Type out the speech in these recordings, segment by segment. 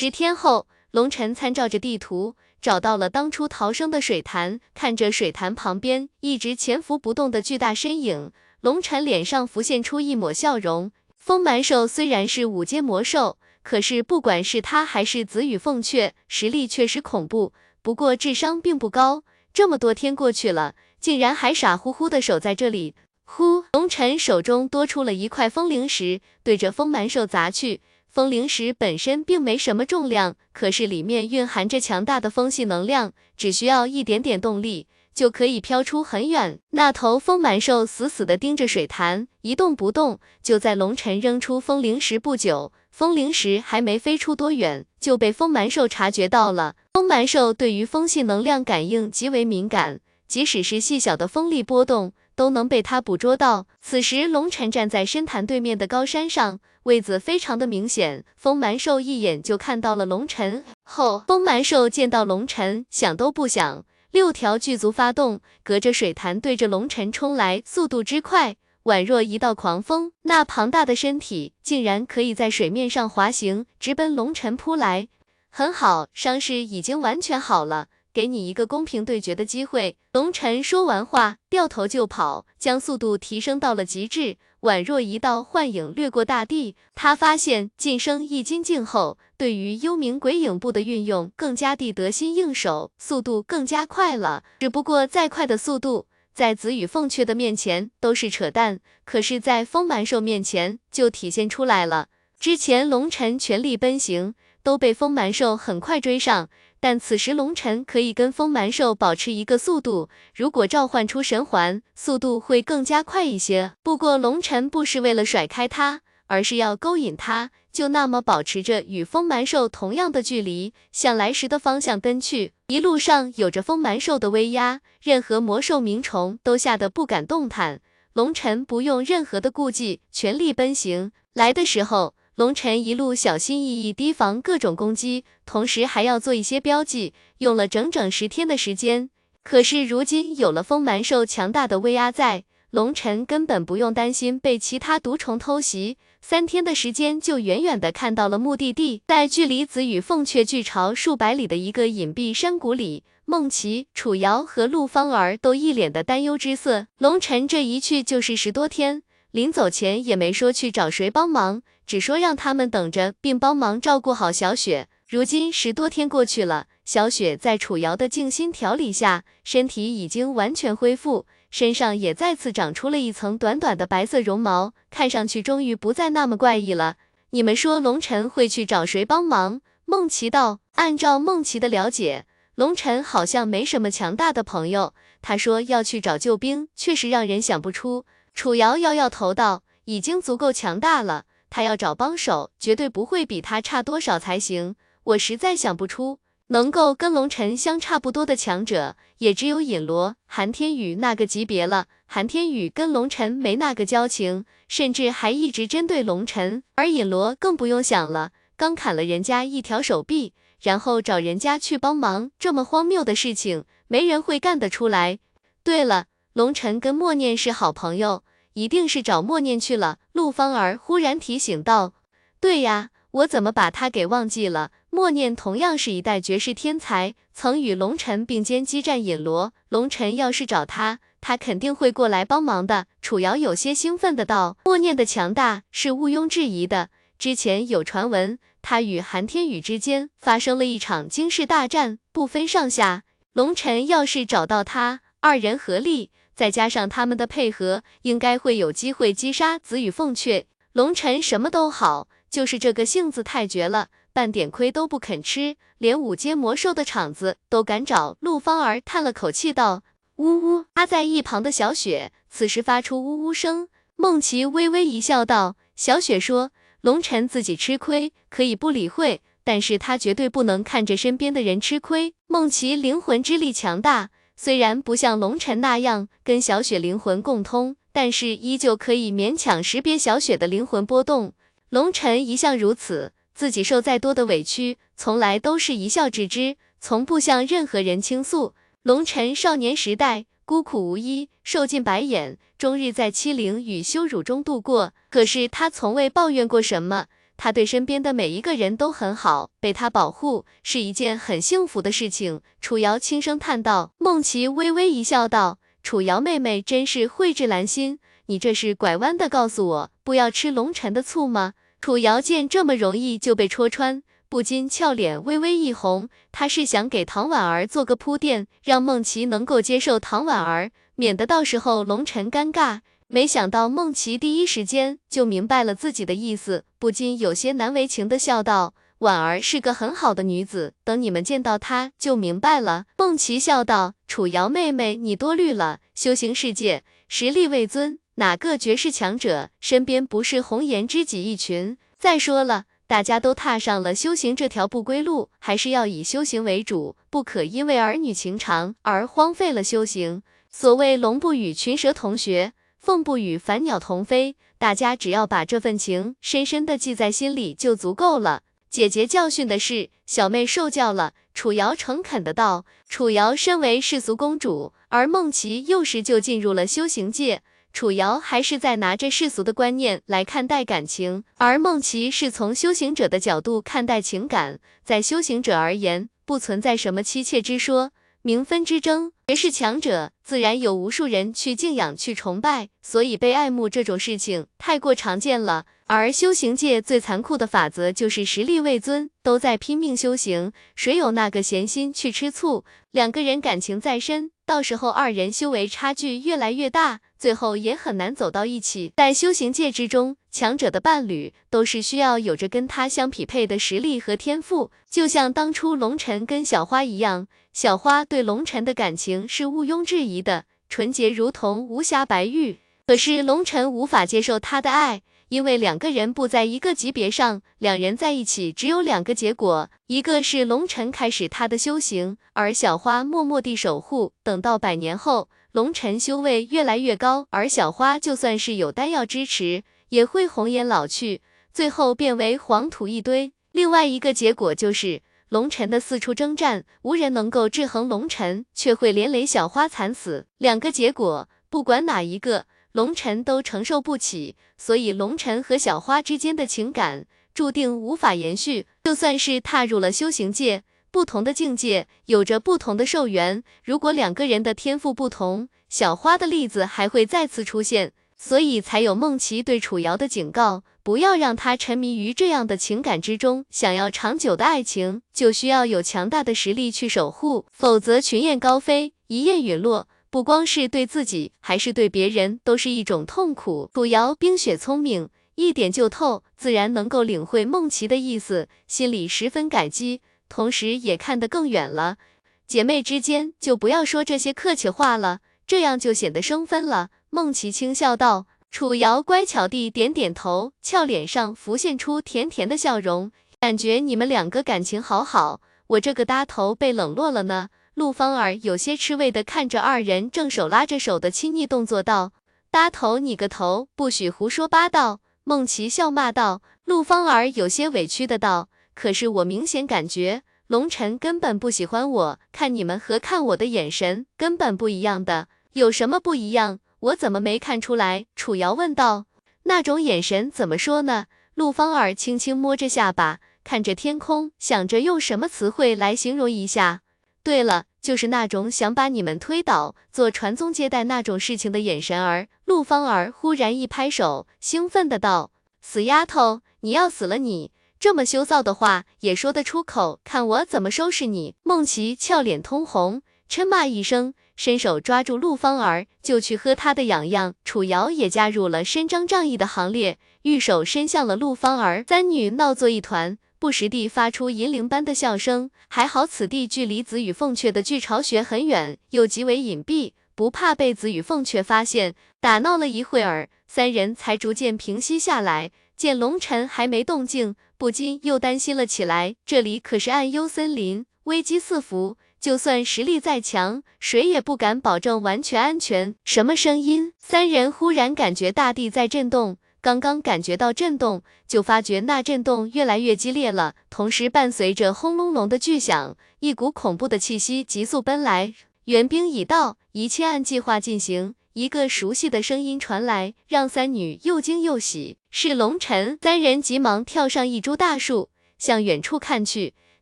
十天后，龙晨参照着地图，找到了当初逃生的水潭，看着水潭旁边一直潜伏不动的巨大身影，龙晨脸上浮现出一抹笑容。风蛮兽虽然是五阶魔兽，可是不管是他还是紫羽凤雀，实力确实恐怖，不过智商并不高。这么多天过去了，竟然还傻乎乎的守在这里。呼，龙晨手中多出了一块风灵石，对着风蛮兽砸去。风灵石本身并没什么重量，可是里面蕴含着强大的风系能量，只需要一点点动力，就可以飘出很远。那头风蛮兽死死地盯着水潭，一动不动。就在龙晨扔出风灵石不久，风灵石还没飞出多远，就被风蛮兽察觉到了。风蛮兽对于风系能量感应极为敏感，即使是细小的风力波动。都能被他捕捉到。此时，龙晨站在深潭对面的高山上，位子非常的明显。风蛮兽一眼就看到了龙晨后，风蛮兽见到龙晨，想都不想，六条巨足发动，隔着水潭对着龙晨冲来，速度之快，宛若一道狂风。那庞大的身体竟然可以在水面上滑行，直奔龙晨扑来。很好，伤势已经完全好了。给你一个公平对决的机会。龙晨说完话，掉头就跑，将速度提升到了极致，宛若一道幻影掠过大地。他发现晋升易筋境后，对于幽冥鬼影步的运用更加地得心应手，速度更加快了。只不过再快的速度，在紫羽凤雀的面前都是扯淡，可是，在风蛮兽面前就体现出来了。之前龙晨全力奔行，都被风蛮兽很快追上。但此时龙尘可以跟风蛮兽保持一个速度，如果召唤出神环，速度会更加快一些。不过龙尘不是为了甩开他，而是要勾引他，就那么保持着与风蛮兽同样的距离，向来时的方向奔去。一路上有着风蛮兽的威压，任何魔兽鸣虫都吓得不敢动弹。龙尘不用任何的顾忌，全力奔行。来的时候。龙晨一路小心翼翼提防各种攻击，同时还要做一些标记，用了整整十天的时间。可是如今有了风蛮兽强大的威压在，龙晨根本不用担心被其他毒虫偷袭，三天的时间就远远的看到了目的地，在距离紫羽凤雀巨巢数百里的一个隐蔽山谷里，梦琪、楚瑶和陆芳儿都一脸的担忧之色。龙晨这一去就是十多天，临走前也没说去找谁帮忙。只说让他们等着，并帮忙照顾好小雪。如今十多天过去了，小雪在楚瑶的静心调理下，身体已经完全恢复，身上也再次长出了一层短短的白色绒毛，看上去终于不再那么怪异了。你们说龙晨会去找谁帮忙？孟琪道。按照孟琪的了解，龙晨好像没什么强大的朋友。他说要去找救兵，确实让人想不出。楚瑶摇摇头道，已经足够强大了。他要找帮手，绝对不会比他差多少才行。我实在想不出能够跟龙尘相差不多的强者，也只有尹罗、韩天宇那个级别了。韩天宇跟龙尘没那个交情，甚至还一直针对龙尘，而尹罗更不用想了，刚砍了人家一条手臂，然后找人家去帮忙，这么荒谬的事情，没人会干得出来。对了，龙尘跟默念是好朋友。一定是找默念去了。陆芳儿忽然提醒道：“对呀，我怎么把他给忘记了？默念同样是一代绝世天才，曾与龙尘并肩激战陨罗。龙尘要是找他，他肯定会过来帮忙的。”楚瑶有些兴奋的道：“默念的强大是毋庸置疑的。之前有传闻，他与韩天宇之间发生了一场惊世大战，不分上下。龙尘要是找到他，二人合力。”再加上他们的配合，应该会有机会击杀紫羽凤雀。龙尘什么都好，就是这个性子太绝了，半点亏都不肯吃，连五阶魔兽的场子都敢找。陆芳儿叹了口气道：“呜呜。”趴在一旁的小雪此时发出呜呜声。梦琪微微一笑道：“小雪说，龙尘自己吃亏可以不理会，但是他绝对不能看着身边的人吃亏。梦琪灵魂之力强大。”虽然不像龙尘那样跟小雪灵魂共通，但是依旧可以勉强识别小雪的灵魂波动。龙尘一向如此，自己受再多的委屈，从来都是一笑置之，从不向任何人倾诉。龙尘少年时代孤苦无依，受尽白眼，终日在欺凌与羞辱中度过。可是他从未抱怨过什么，他对身边的每一个人都很好，被他保护是一件很幸福的事情。楚瑶轻声叹道。孟琪微微一笑，道：“楚瑶妹妹真是蕙质兰心，你这是拐弯的告诉我不要吃龙晨的醋吗？”楚瑶见这么容易就被戳穿，不禁俏脸微微一红。她是想给唐婉儿做个铺垫，让孟琪能够接受唐婉儿，免得到时候龙晨尴尬。没想到孟琪第一时间就明白了自己的意思，不禁有些难为情的笑道：“婉儿是个很好的女子，等你们见到她就明白了。”孟琪笑道：“楚瑶妹妹，你多虑了。修行世界，实力为尊，哪个绝世强者身边不是红颜知己一群？再说了，大家都踏上了修行这条不归路，还是要以修行为主，不可因为儿女情长而荒废了修行。所谓龙不与群蛇同穴。”凤不与凡鸟同飞，大家只要把这份情深深的记在心里就足够了。姐姐教训的是，小妹受教了。楚瑶诚恳的道。楚瑶身为世俗公主，而孟琪幼时就进入了修行界，楚瑶还是在拿着世俗的观念来看待感情，而孟琪是从修行者的角度看待情感。在修行者而言，不存在什么妻妾之说。名分之争，绝世强者自然有无数人去敬仰、去崇拜，所以被爱慕这种事情太过常见了。而修行界最残酷的法则就是实力为尊，都在拼命修行，谁有那个闲心去吃醋？两个人感情再深，到时候二人修为差距越来越大，最后也很难走到一起。在修行界之中，强者的伴侣都是需要有着跟他相匹配的实力和天赋，就像当初龙晨跟小花一样，小花对龙晨的感情是毋庸置疑的，纯洁如同无瑕白玉。可是龙晨无法接受她的爱。因为两个人不在一个级别上，两人在一起只有两个结果，一个是龙晨开始他的修行，而小花默默地守护，等到百年后，龙晨修为越来越高，而小花就算是有丹药支持，也会红颜老去，最后变为黄土一堆。另外一个结果就是龙晨的四处征战，无人能够制衡龙晨，却会连累小花惨死。两个结果，不管哪一个。龙晨都承受不起，所以龙晨和小花之间的情感注定无法延续。就算是踏入了修行界，不同的境界有着不同的寿元。如果两个人的天赋不同，小花的例子还会再次出现。所以才有梦琪对楚瑶的警告，不要让他沉迷于这样的情感之中。想要长久的爱情，就需要有强大的实力去守护，否则群雁高飞，一雁陨落。不光是对自己，还是对别人，都是一种痛苦。楚瑶冰雪聪明，一点就透，自然能够领会梦琪的意思，心里十分感激，同时也看得更远了。姐妹之间就不要说这些客气话了，这样就显得生分了。孟琪轻笑道。楚瑶乖巧地点点头，俏脸上浮现出甜甜的笑容，感觉你们两个感情好好，我这个搭头被冷落了呢。陆芳儿有些吃味的看着二人正手拉着手的亲昵动作，道：“搭头你个头，不许胡说八道！”孟琪笑骂道。陆芳儿有些委屈的道：“可是我明显感觉龙晨根本不喜欢我，看你们和看我的眼神根本不一样的，有什么不一样？我怎么没看出来？”楚瑶问道。那种眼神怎么说呢？陆芳儿轻轻摸着下巴，看着天空，想着用什么词汇来形容一下。对了。就是那种想把你们推倒，做传宗接代那种事情的眼神儿。陆芳儿忽然一拍手，兴奋的道：“死丫头，你要死了！你这么羞臊的话也说得出口，看我怎么收拾你！”孟琪俏脸通红，嗔骂一声，伸手抓住陆芳儿就去喝她的痒痒。楚瑶也加入了伸张正义的行列，玉手伸向了陆芳儿，三女闹作一团。不时地发出银铃般的笑声，还好此地距离紫羽凤阙的巨巢穴很远，又极为隐蔽，不怕被紫羽凤阙发现。打闹了一会儿，三人才逐渐平息下来。见龙尘还没动静，不禁又担心了起来。这里可是暗幽森林，危机四伏，就算实力再强，谁也不敢保证完全安全。什么声音？三人忽然感觉大地在震动。刚刚感觉到震动，就发觉那震动越来越激烈了，同时伴随着轰隆隆的巨响，一股恐怖的气息急速奔来。援兵已到，一切按计划进行。一个熟悉的声音传来，让三女又惊又喜，是龙晨。三人急忙跳上一株大树，向远处看去，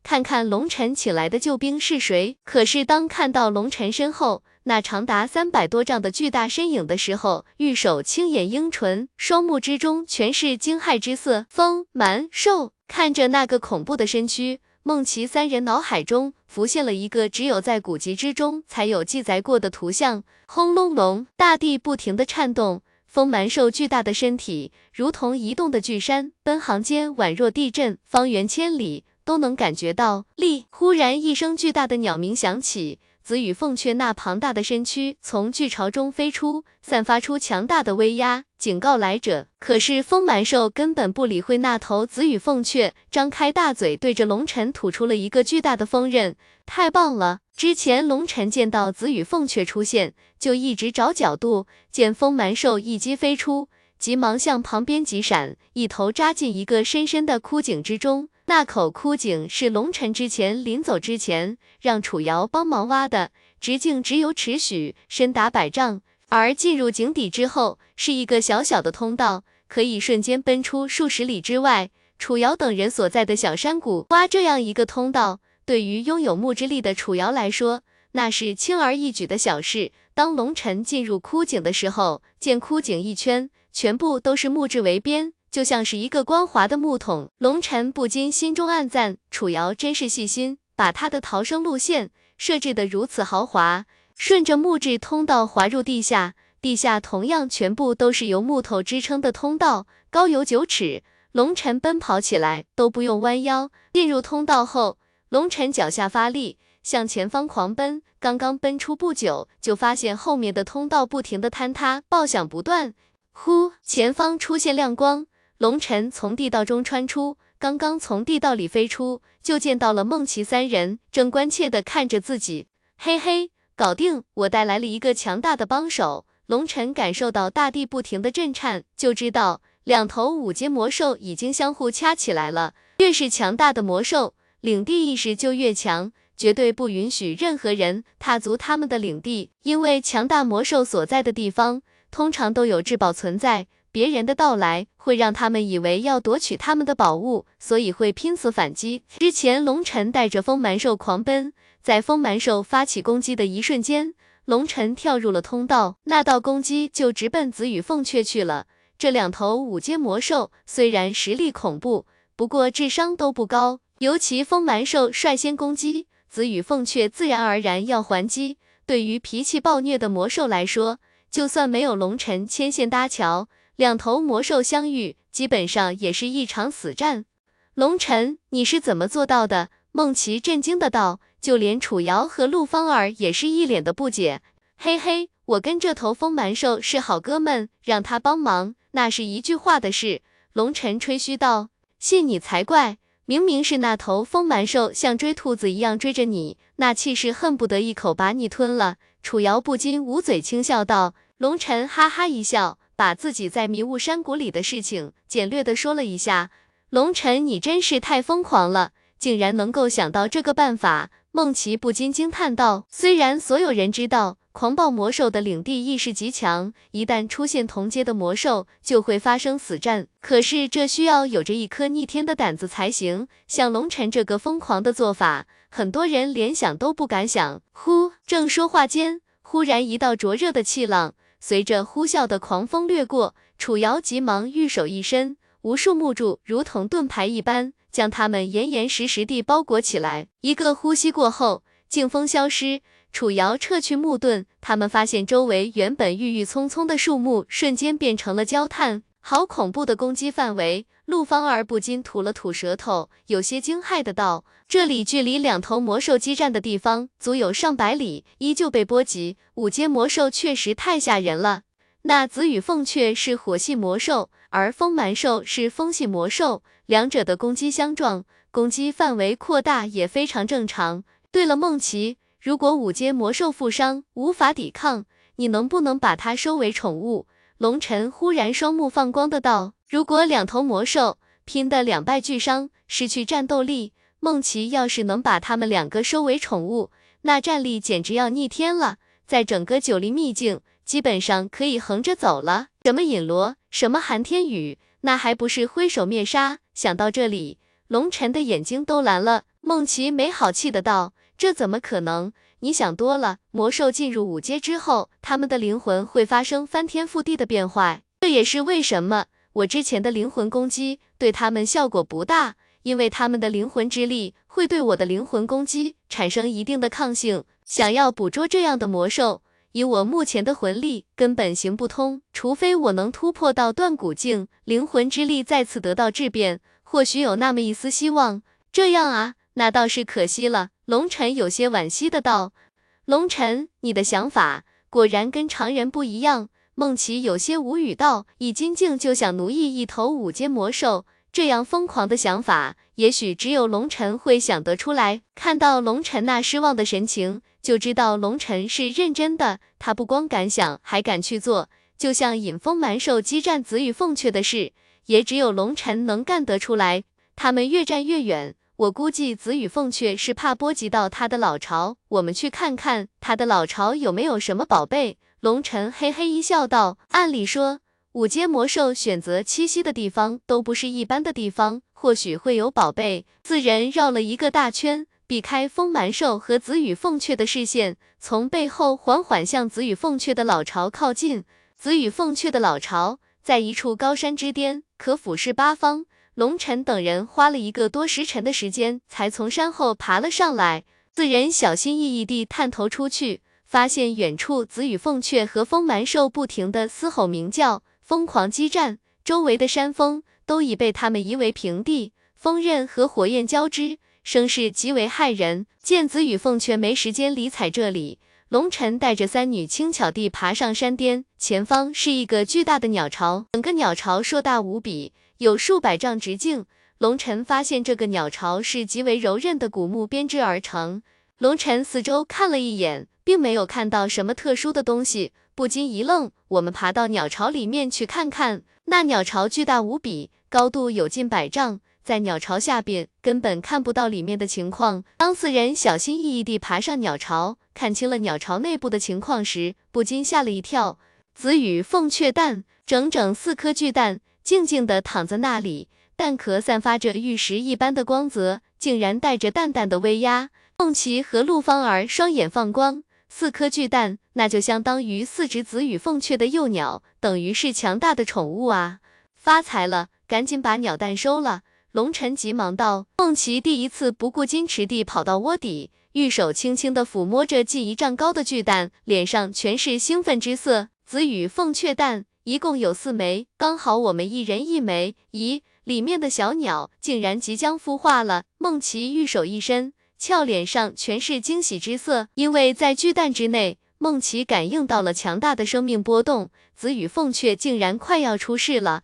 看看龙晨请来的救兵是谁。可是当看到龙晨身后那长达三百多丈的巨大身影的时候，玉手轻眼樱唇，双目之中全是惊骇之色。风蛮兽看着那个恐怖的身躯。孟奇三人脑海中浮现了一个只有在古籍之中才有记载过的图像，轰隆隆，大地不停的颤动，风蛮兽巨大的身体如同移动的巨山，奔航间宛若地震，方圆千里都能感觉到力。忽然一声巨大的鸟鸣响起。紫羽凤雀那庞大的身躯从巨巢中飞出，散发出强大的威压，警告来者。可是风蛮兽根本不理会那头紫羽凤雀，张开大嘴对着龙尘吐出了一个巨大的锋刃。太棒了！之前龙尘见到紫羽凤雀出现，就一直找角度，见风蛮兽一击飞出，急忙向旁边急闪，一头扎进一个深深的枯井之中。那口枯井是龙尘之前临走之前让楚瑶帮忙挖的，直径只有尺许，深达百丈。而进入井底之后，是一个小小的通道，可以瞬间奔出数十里之外，楚瑶等人所在的小山谷。挖这样一个通道，对于拥有木之力的楚瑶来说，那是轻而易举的小事。当龙尘进入枯井的时候，见枯井一圈全部都是木质围边。就像是一个光滑的木桶，龙尘不禁心中暗赞：楚瑶真是细心，把他的逃生路线设置的如此豪华。顺着木质通道滑入地下，地下同样全部都是由木头支撑的通道，高有九尺。龙尘奔跑起来都不用弯腰。进入通道后，龙尘脚下发力，向前方狂奔。刚刚奔出不久，就发现后面的通道不停的坍塌，爆响不断。呼，前方出现亮光。龙尘从地道中穿出，刚刚从地道里飞出，就见到了梦奇三人，正关切的看着自己。嘿嘿，搞定！我带来了一个强大的帮手。龙尘感受到大地不停的震颤，就知道两头五阶魔兽已经相互掐起来了。越是强大的魔兽，领地意识就越强，绝对不允许任何人踏足他们的领地，因为强大魔兽所在的地方，通常都有至宝存在。别人的到来会让他们以为要夺取他们的宝物，所以会拼死反击。之前龙尘带着风蛮兽狂奔，在风蛮兽发起攻击的一瞬间，龙尘跳入了通道，那道攻击就直奔紫羽凤雀去了。这两头五阶魔兽虽然实力恐怖，不过智商都不高，尤其风蛮兽率先攻击，紫羽凤雀自然而然要还击。对于脾气暴虐的魔兽来说，就算没有龙尘牵线搭桥。两头魔兽相遇，基本上也是一场死战。龙尘，你是怎么做到的？孟琪震惊的道。就连楚瑶和陆芳儿也是一脸的不解。嘿嘿，我跟这头风蛮兽是好哥们，让他帮忙，那是一句话的事。龙尘吹嘘道。信你才怪，明明是那头风蛮兽像追兔子一样追着你，那气势恨不得一口把你吞了。楚瑶不禁捂嘴轻笑道。龙尘哈哈一笑。把自己在迷雾山谷里的事情简略的说了一下。龙尘，你真是太疯狂了，竟然能够想到这个办法。梦琪不禁惊叹道。虽然所有人知道狂暴魔兽的领地意识极强，一旦出现同阶的魔兽，就会发生死战。可是这需要有着一颗逆天的胆子才行。像龙尘这个疯狂的做法，很多人连想都不敢想。呼，正说话间，忽然一道灼热的气浪。随着呼啸的狂风掠过，楚瑶急忙玉手一伸，无数木柱如同盾牌一般，将他们严严实实地包裹起来。一个呼吸过后，劲风消失，楚瑶撤去木盾，他们发现周围原本郁郁葱葱的树木瞬间变成了焦炭，好恐怖的攻击范围！陆芳儿不禁吐了吐舌头，有些惊骇的道。这里距离两头魔兽激战的地方足有上百里，依旧被波及。五阶魔兽确实太吓人了。那紫羽凤雀是火系魔兽，而风蛮兽是风系魔兽，两者的攻击相撞，攻击范围扩大也非常正常。对了，梦琪，如果五阶魔兽负伤无法抵抗，你能不能把它收为宠物？龙尘忽然双目放光的道：如果两头魔兽拼得两败俱伤，失去战斗力。梦琪要是能把他们两个收为宠物，那战力简直要逆天了。在整个九黎秘境，基本上可以横着走了。什么引罗，什么寒天雨，那还不是挥手灭杀？想到这里，龙晨的眼睛都蓝了。梦琪没好气的道：“这怎么可能？你想多了。魔兽进入五阶之后，他们的灵魂会发生翻天覆地的变化，这也是为什么我之前的灵魂攻击对他们效果不大，因为他们的灵魂之力会对我的灵魂攻击产生一定的抗性。想要捕捉这样的魔兽。”以我目前的魂力，根本行不通。除非我能突破到断骨境，灵魂之力再次得到质变，或许有那么一丝希望。这样啊，那倒是可惜了。龙尘有些惋惜的道：“龙尘，你的想法果然跟常人不一样。”梦琪有些无语道：“以金境就想奴役一头五阶魔兽，这样疯狂的想法，也许只有龙尘会想得出来。”看到龙尘那失望的神情。就知道龙尘是认真的，他不光敢想，还敢去做。就像引风蛮兽激战紫羽凤雀的事，也只有龙尘能干得出来。他们越战越远，我估计紫羽凤雀是怕波及到他的老巢。我们去看看他的老巢有没有什么宝贝。龙尘嘿嘿一笑，道：“按理说，五阶魔兽选择栖息的地方都不是一般的地方，或许会有宝贝。”四人绕了一个大圈。避开风蛮兽和紫羽凤雀的视线，从背后缓缓向紫羽凤雀的老巢靠近。紫羽凤雀的老巢在一处高山之巅，可俯视八方。龙尘等人花了一个多时辰的时间，才从山后爬了上来。四人小心翼翼地探头出去，发现远处紫羽凤雀和风蛮兽不停地嘶吼鸣叫，疯狂激战。周围的山峰都已被他们夷为平地，风刃和火焰交织。声势极为骇人，见子与凤雀没时间理睬这里。龙尘带着三女轻巧地爬上山巅，前方是一个巨大的鸟巢，整个鸟巢硕大无比，有数百丈直径。龙尘发现这个鸟巢是极为柔韧的古木编织而成。龙尘四周看了一眼，并没有看到什么特殊的东西，不禁一愣。我们爬到鸟巢里面去看看。那鸟巢巨大无比，高度有近百丈。在鸟巢下边根本看不到里面的情况。当四人小心翼翼地爬上鸟巢，看清了鸟巢内部的情况时，不禁吓了一跳。紫羽凤雀蛋，整整四颗巨蛋，静静地躺在那里，蛋壳散发着玉石一般的光泽，竟然带着淡淡的威压。凤琪和陆芳儿双眼放光，四颗巨蛋，那就相当于四只紫羽凤雀的幼鸟，等于是强大的宠物啊！发财了，赶紧把鸟蛋收了。龙晨急忙道：“凤琪第一次不顾矜持地跑到窝底，玉手轻轻地抚摸着近一丈高的巨蛋，脸上全是兴奋之色。紫羽凤雀蛋一共有四枚，刚好我们一人一枚。咦，里面的小鸟竟然即将孵化了！”梦琪玉手一伸，俏脸上全是惊喜之色，因为在巨蛋之内，梦琪感应到了强大的生命波动，紫羽凤雀竟然快要出世了，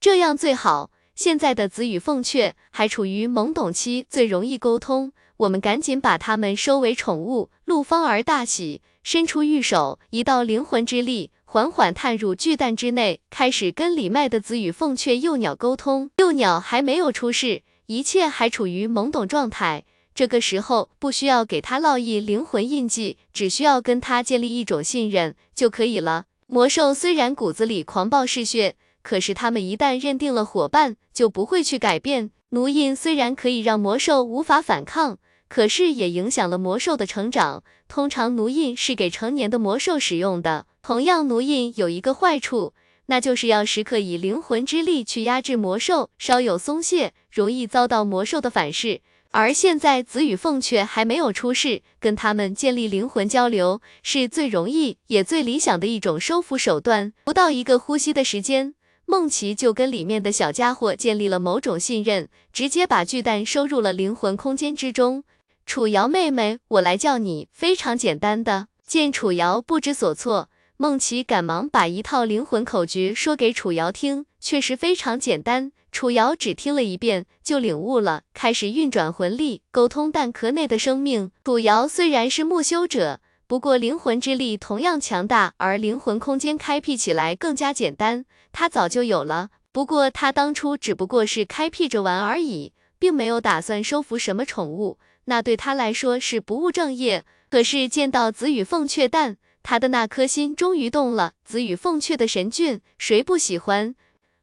这样最好。现在的紫羽凤雀还处于懵懂期，最容易沟通。我们赶紧把它们收为宠物。陆芳儿大喜，伸出玉手，一道灵魂之力缓缓探入巨蛋之内，开始跟里麦的紫羽凤雀幼鸟沟通。幼鸟还没有出世，一切还处于懵懂状态。这个时候不需要给它烙印灵魂印记，只需要跟它建立一种信任就可以了。魔兽虽然骨子里狂暴嗜血。可是他们一旦认定了伙伴，就不会去改变。奴印虽然可以让魔兽无法反抗，可是也影响了魔兽的成长。通常奴印是给成年的魔兽使用的。同样，奴印有一个坏处，那就是要时刻以灵魂之力去压制魔兽，稍有松懈，容易遭到魔兽的反噬。而现在紫与凤雀还没有出世，跟他们建立灵魂交流是最容易也最理想的一种收服手段。不到一个呼吸的时间。梦琪就跟里面的小家伙建立了某种信任，直接把巨蛋收入了灵魂空间之中。楚瑶妹妹，我来叫你，非常简单的。见楚瑶不知所措，梦琪赶忙把一套灵魂口诀说给楚瑶听，确实非常简单。楚瑶只听了一遍就领悟了，开始运转魂力，沟通蛋壳内的生命。楚瑶虽然是木修者。不过灵魂之力同样强大，而灵魂空间开辟起来更加简单，他早就有了。不过他当初只不过是开辟着玩而已，并没有打算收服什么宠物，那对他来说是不务正业。可是见到紫羽凤雀蛋，他的那颗心终于动了。子羽凤雀的神俊，谁不喜欢？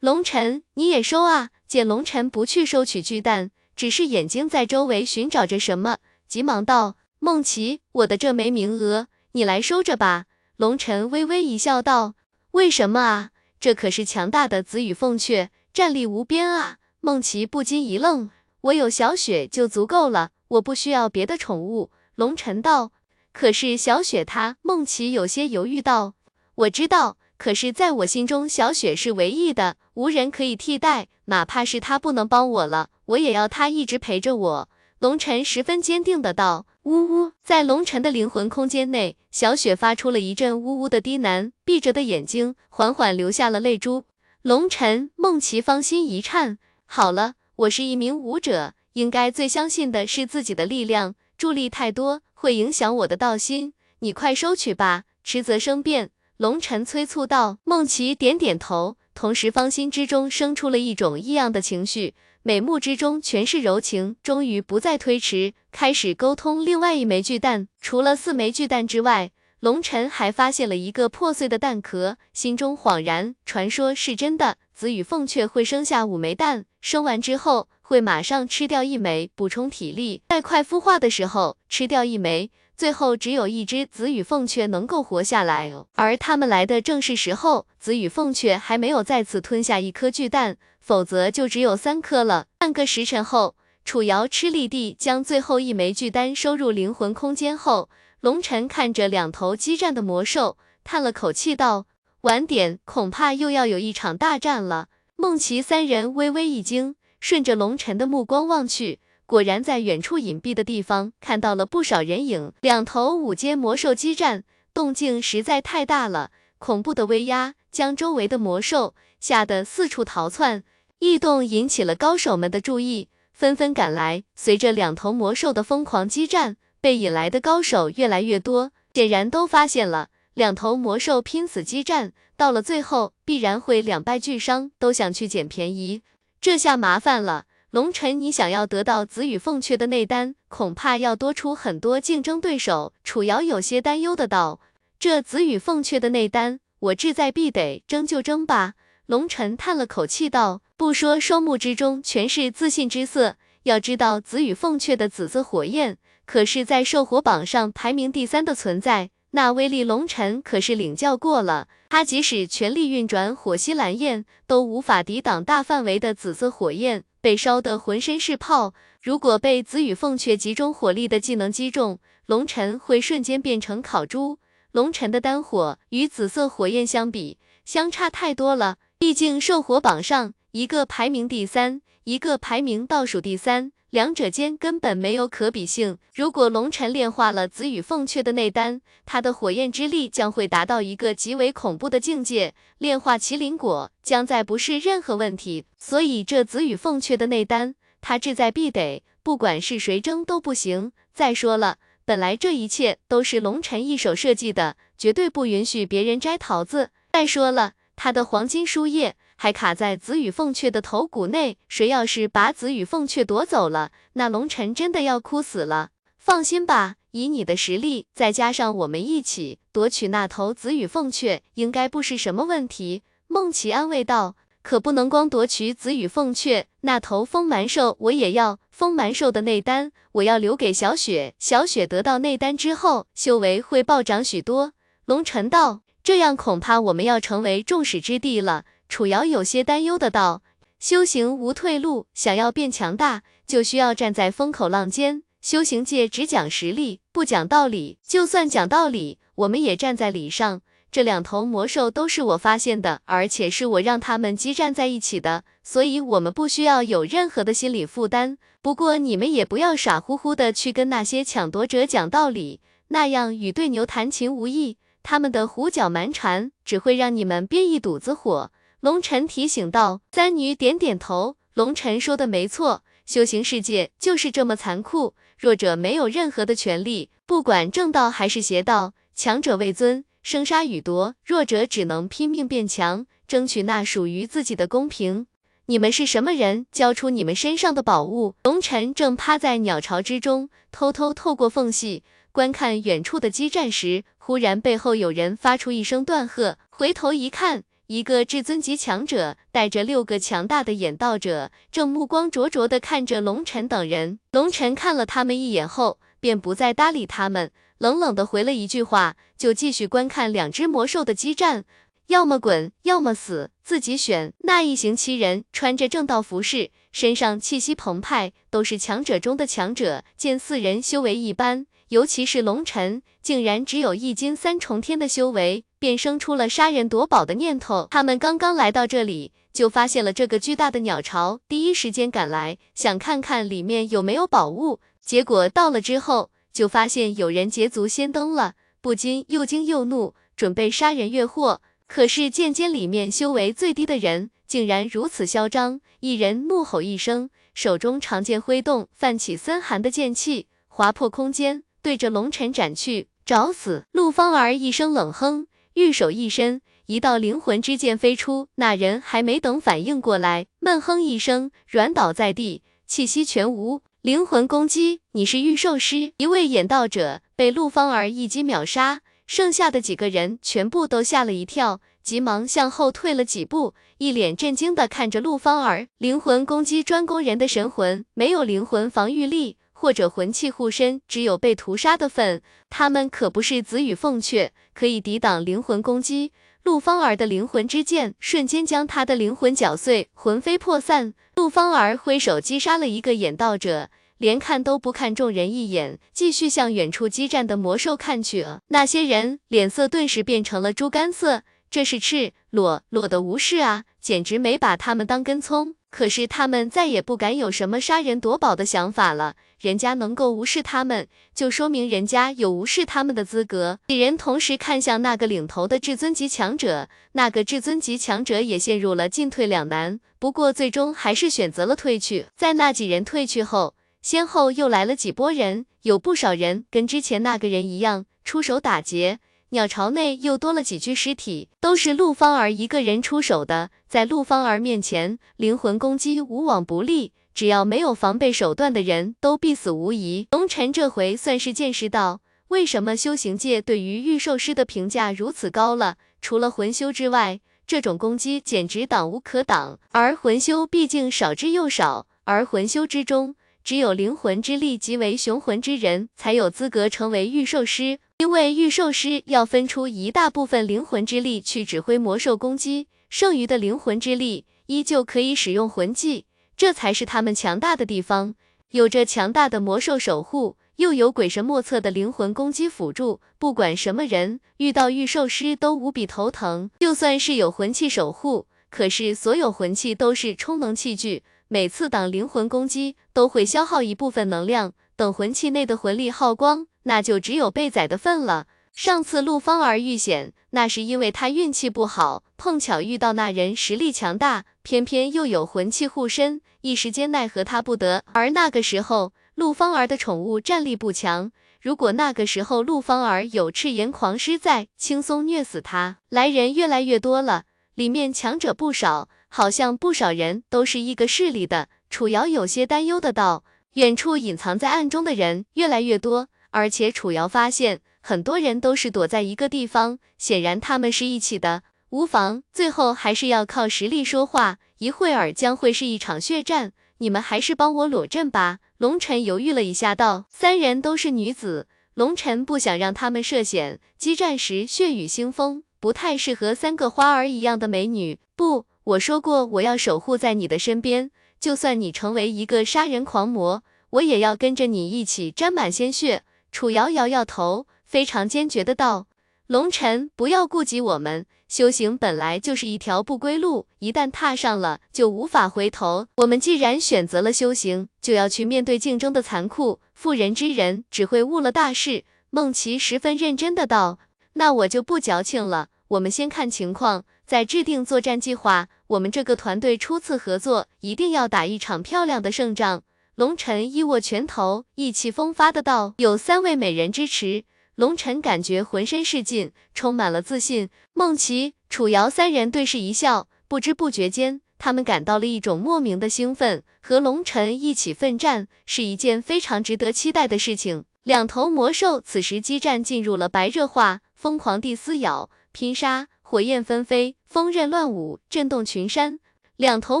龙晨，你也收啊！见龙晨不去收取巨蛋，只是眼睛在周围寻找着什么，急忙道：“梦琪，我的这枚名额，你来收着吧。”龙晨微微一笑，道：“为什么啊？这可是强大的紫羽凤雀，战力无边啊！”梦琪不禁一愣：“我有小雪就足够了，我不需要别的宠物。”龙晨道：“可是小雪她……”梦琪有些犹豫道：“我知道，可是在我心中，小雪是唯一的，无人可以替代。哪怕是她不能帮我了，我也要她一直陪着我。”龙晨十分坚定的道。呜呜，在龙晨的灵魂空间内，小雪发出了一阵呜呜的低喃，闭着的眼睛缓缓流下了泪珠。龙晨、梦琪芳心一颤。好了，我是一名武者，应该最相信的是自己的力量，助力太多会影响我的道心。你快收取吧，迟则生变。龙晨催促道。梦琪点点头，同时芳心之中生出了一种异样的情绪。美目之中全是柔情，终于不再推迟，开始沟通另外一枚巨蛋。除了四枚巨蛋之外，龙晨还发现了一个破碎的蛋壳，心中恍然，传说是真的。紫羽凤雀会生下五枚蛋，生完之后会马上吃掉一枚，补充体力，在快孵化的时候吃掉一枚。最后只有一只紫羽凤雀能够活下来，而他们来的正是时候。紫羽凤雀还没有再次吞下一颗巨蛋，否则就只有三颗了。半个时辰后，楚瑶吃力地将最后一枚巨丹收入灵魂空间后，龙晨看着两头激战的魔兽，叹了口气道：“晚点恐怕又要有一场大战了。”梦琪三人微微一惊，顺着龙晨的目光望去。果然在远处隐蔽的地方看到了不少人影，两头五阶魔兽激战，动静实在太大了，恐怖的威压将周围的魔兽吓得四处逃窜，异动引起了高手们的注意，纷纷赶来。随着两头魔兽的疯狂激战，被引来的高手越来越多，显然都发现了两头魔兽拼死激战，到了最后必然会两败俱伤，都想去捡便宜，这下麻烦了。龙晨，你想要得到紫羽凤阙的内丹，恐怕要多出很多竞争对手。楚瑶有些担忧的道：“这紫羽凤阙的内丹，我志在必得，争就争吧。”龙晨叹了口气道：“不说双目之中全是自信之色，要知道紫羽凤阙的紫色火焰，可是在兽火榜上排名第三的存在，那威力龙晨可是领教过了。他即使全力运转火息蓝焰，都无法抵挡大范围的紫色火焰。”被烧得浑身是泡，如果被紫羽凤雀集中火力的技能击中，龙尘会瞬间变成烤猪。龙尘的丹火与紫色火焰相比，相差太多了。毕竟兽火榜上，一个排名第三，一个排名倒数第三，两者间根本没有可比性。如果龙尘炼化了紫羽凤雀的内丹，他的火焰之力将会达到一个极为恐怖的境界，炼化麒麟果将再不是任何问题。所以这紫羽凤阙的内丹，他志在必得，不管是谁争都不行。再说了，本来这一切都是龙尘一手设计的，绝对不允许别人摘桃子。再说了，他的黄金书页还卡在紫羽凤雀的头骨内，谁要是把紫羽凤雀夺走了，那龙尘真的要哭死了。放心吧，以你的实力，再加上我们一起夺取那头紫羽凤雀，应该不是什么问题。梦琪安慰道。可不能光夺取紫羽凤雀，那头风蛮兽我也要。风蛮兽的内丹，我要留给小雪。小雪得到内丹之后，修为会暴涨许多。龙尘道，这样恐怕我们要成为众矢之的了。楚瑶有些担忧的道，修行无退路，想要变强大，就需要站在风口浪尖。修行界只讲实力，不讲道理。就算讲道理，我们也站在理上。这两头魔兽都是我发现的，而且是我让他们激战在一起的，所以我们不需要有任何的心理负担。不过你们也不要傻乎乎的去跟那些抢夺者讲道理，那样与对牛弹琴无异。他们的胡搅蛮缠只会让你们憋一肚子火。龙尘提醒道。三女点点头，龙尘说的没错，修行世界就是这么残酷，弱者没有任何的权利，不管正道还是邪道，强者为尊。生杀予夺，弱者只能拼命变强，争取那属于自己的公平。你们是什么人？交出你们身上的宝物！龙尘正趴在鸟巢之中，偷偷透过缝隙观看远处的激战时，忽然背后有人发出一声断喝，回头一看，一个至尊级强者带着六个强大的眼道者，正目光灼灼地看着龙尘等人。龙尘看了他们一眼后，便不再搭理他们，冷冷地回了一句话，就继续观看两只魔兽的激战。要么滚，要么死，自己选。那一行七人穿着正道服饰，身上气息澎湃，都是强者中的强者。见四人修为一般，尤其是龙尘，竟然只有一金三重天的修为，便生出了杀人夺宝的念头。他们刚刚来到这里，就发现了这个巨大的鸟巢，第一时间赶来，想看看里面有没有宝物。结果到了之后，就发现有人捷足先登了，不禁又惊又怒，准备杀人越货。可是剑尖里面修为最低的人竟然如此嚣张，一人怒吼一声，手中长剑挥动，泛起森寒的剑气，划破空间，对着龙尘斩去。找死！陆芳儿一声冷哼，玉手一伸，一道灵魂之剑飞出。那人还没等反应过来，闷哼一声，软倒在地，气息全无。灵魂攻击，你是御兽师？一位眼道者被陆芳儿一击秒杀。剩下的几个人全部都吓了一跳，急忙向后退了几步，一脸震惊的看着陆芳儿。灵魂攻击专攻人的神魂，没有灵魂防御力或者魂器护身，只有被屠杀的份。他们可不是子羽凤雀，可以抵挡灵魂攻击。陆芳儿的灵魂之剑瞬间将他的灵魂搅碎，魂飞魄散。陆芳儿挥手击杀了一个眼道者。连看都不看众人一眼，继续向远处激战的魔兽看去。那些人脸色顿时变成了猪肝色，这是赤裸裸的无视啊，简直没把他们当根葱。可是他们再也不敢有什么杀人夺宝的想法了。人家能够无视他们，就说明人家有无视他们的资格。几人同时看向那个领头的至尊级强者，那个至尊级强者也陷入了进退两难，不过最终还是选择了退去。在那几人退去后。先后又来了几波人，有不少人跟之前那个人一样出手打劫。鸟巢内又多了几具尸体，都是陆芳儿一个人出手的。在陆芳儿面前，灵魂攻击无往不利，只要没有防备手段的人都必死无疑。龙尘这回算是见识到，为什么修行界对于御兽师的评价如此高了。除了魂修之外，这种攻击简直挡无可挡。而魂修毕竟少之又少，而魂修之中。只有灵魂之力极为雄浑之人，才有资格成为御兽师。因为御兽师要分出一大部分灵魂之力去指挥魔兽攻击，剩余的灵魂之力依旧可以使用魂技，这才是他们强大的地方。有着强大的魔兽守护，又有鬼神莫测的灵魂攻击辅助，不管什么人遇到御兽师都无比头疼。就算是有魂器守护，可是所有魂器都是充能器具。每次挡灵魂攻击都会消耗一部分能量，等魂器内的魂力耗光，那就只有被宰的份了。上次陆芳儿遇险，那是因为她运气不好，碰巧遇到那人实力强大，偏偏又有魂器护身，一时间奈何他不得。而那个时候，陆芳儿的宠物战力不强，如果那个时候陆芳儿有赤炎狂狮在，轻松虐死他。来人越来越多了，里面强者不少。好像不少人都是一个势力的，楚瑶有些担忧的道。远处隐藏在暗中的人越来越多，而且楚瑶发现很多人都是躲在一个地方，显然他们是一起的。无妨，最后还是要靠实力说话，一会儿将会是一场血战，你们还是帮我裸阵吧。龙晨犹豫了一下，道：三人都是女子，龙晨不想让他们涉险，激战时血雨腥风，不太适合三个花儿一样的美女。不。我说过，我要守护在你的身边，就算你成为一个杀人狂魔，我也要跟着你一起沾满鲜血。楚瑶摇摇头，非常坚决的道：“龙尘，不要顾及我们，修行本来就是一条不归路，一旦踏上了，就无法回头。我们既然选择了修行，就要去面对竞争的残酷，妇人之仁只会误了大事。”孟琪十分认真的道：“那我就不矫情了，我们先看情况。”再制定作战计划，我们这个团队初次合作，一定要打一场漂亮的胜仗。龙尘一握拳头，意气风发的道：“有三位美人支持，龙尘感觉浑身是劲，充满了自信。”孟琪、楚瑶三人对视一笑，不知不觉间，他们感到了一种莫名的兴奋。和龙尘一起奋战是一件非常值得期待的事情。两头魔兽此时激战进入了白热化，疯狂地撕咬、拼杀，火焰纷飞，风刃乱舞，震动群山。两头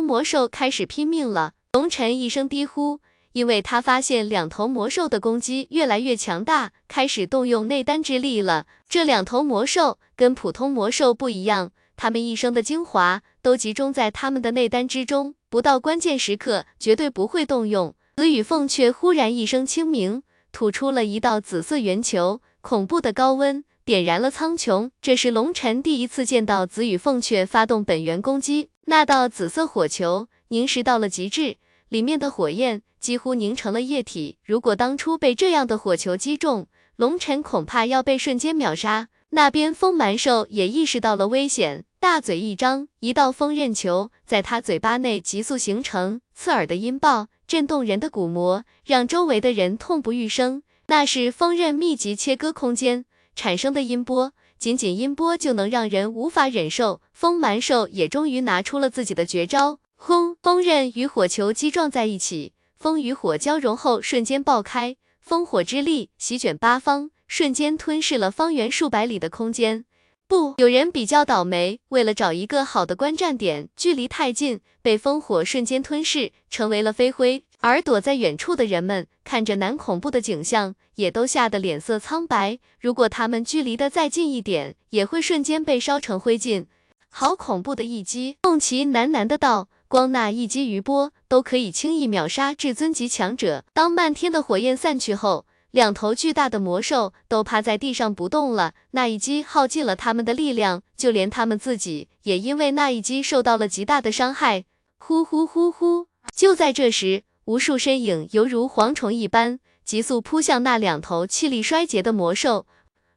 魔兽开始拼命了。龙尘一声低呼，因为他发现两头魔兽的攻击越来越强大，开始动用内丹之力了。这两头魔兽跟普通魔兽不一样，他们一生的精华都集中在他们的内丹之中，不到关键时刻绝对不会动用。紫羽凤却忽然一声轻鸣。吐出了一道紫色圆球，恐怖的高温点燃了苍穹。这是龙尘第一次见到紫羽凤雀发动本源攻击，那道紫色火球凝实到了极致，里面的火焰几乎凝成了液体。如果当初被这样的火球击中，龙尘恐怕要被瞬间秒杀。那边风蛮兽也意识到了危险，大嘴一张，一道风刃球在他嘴巴内急速形成，刺耳的音爆。震动人的骨膜，让周围的人痛不欲生。那是锋刃密集切割空间产生的音波，仅仅音波就能让人无法忍受。风蛮兽也终于拿出了自己的绝招，轰！风刃与火球击撞在一起，风与火交融后瞬间爆开，烽火之力席卷八方，瞬间吞噬了方圆数百里的空间。不，有人比较倒霉，为了找一个好的观战点，距离太近，被烽火瞬间吞噬，成为了飞灰。而躲在远处的人们，看着难恐怖的景象，也都吓得脸色苍白。如果他们距离的再近一点，也会瞬间被烧成灰烬。好恐怖的一击！梦琪喃喃的道，光那一击余波，都可以轻易秒杀至尊级强者。当漫天的火焰散去后，两头巨大的魔兽都趴在地上不动了，那一击耗尽了他们的力量，就连他们自己也因为那一击受到了极大的伤害。呼呼呼呼！就在这时，无数身影犹如蝗虫一般，急速扑向那两头气力衰竭的魔兽。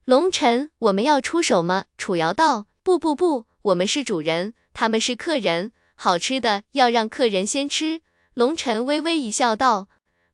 龙尘，我们要出手吗？楚瑶道。不不不，我们是主人，他们是客人，好吃的要让客人先吃。龙尘微微一笑道。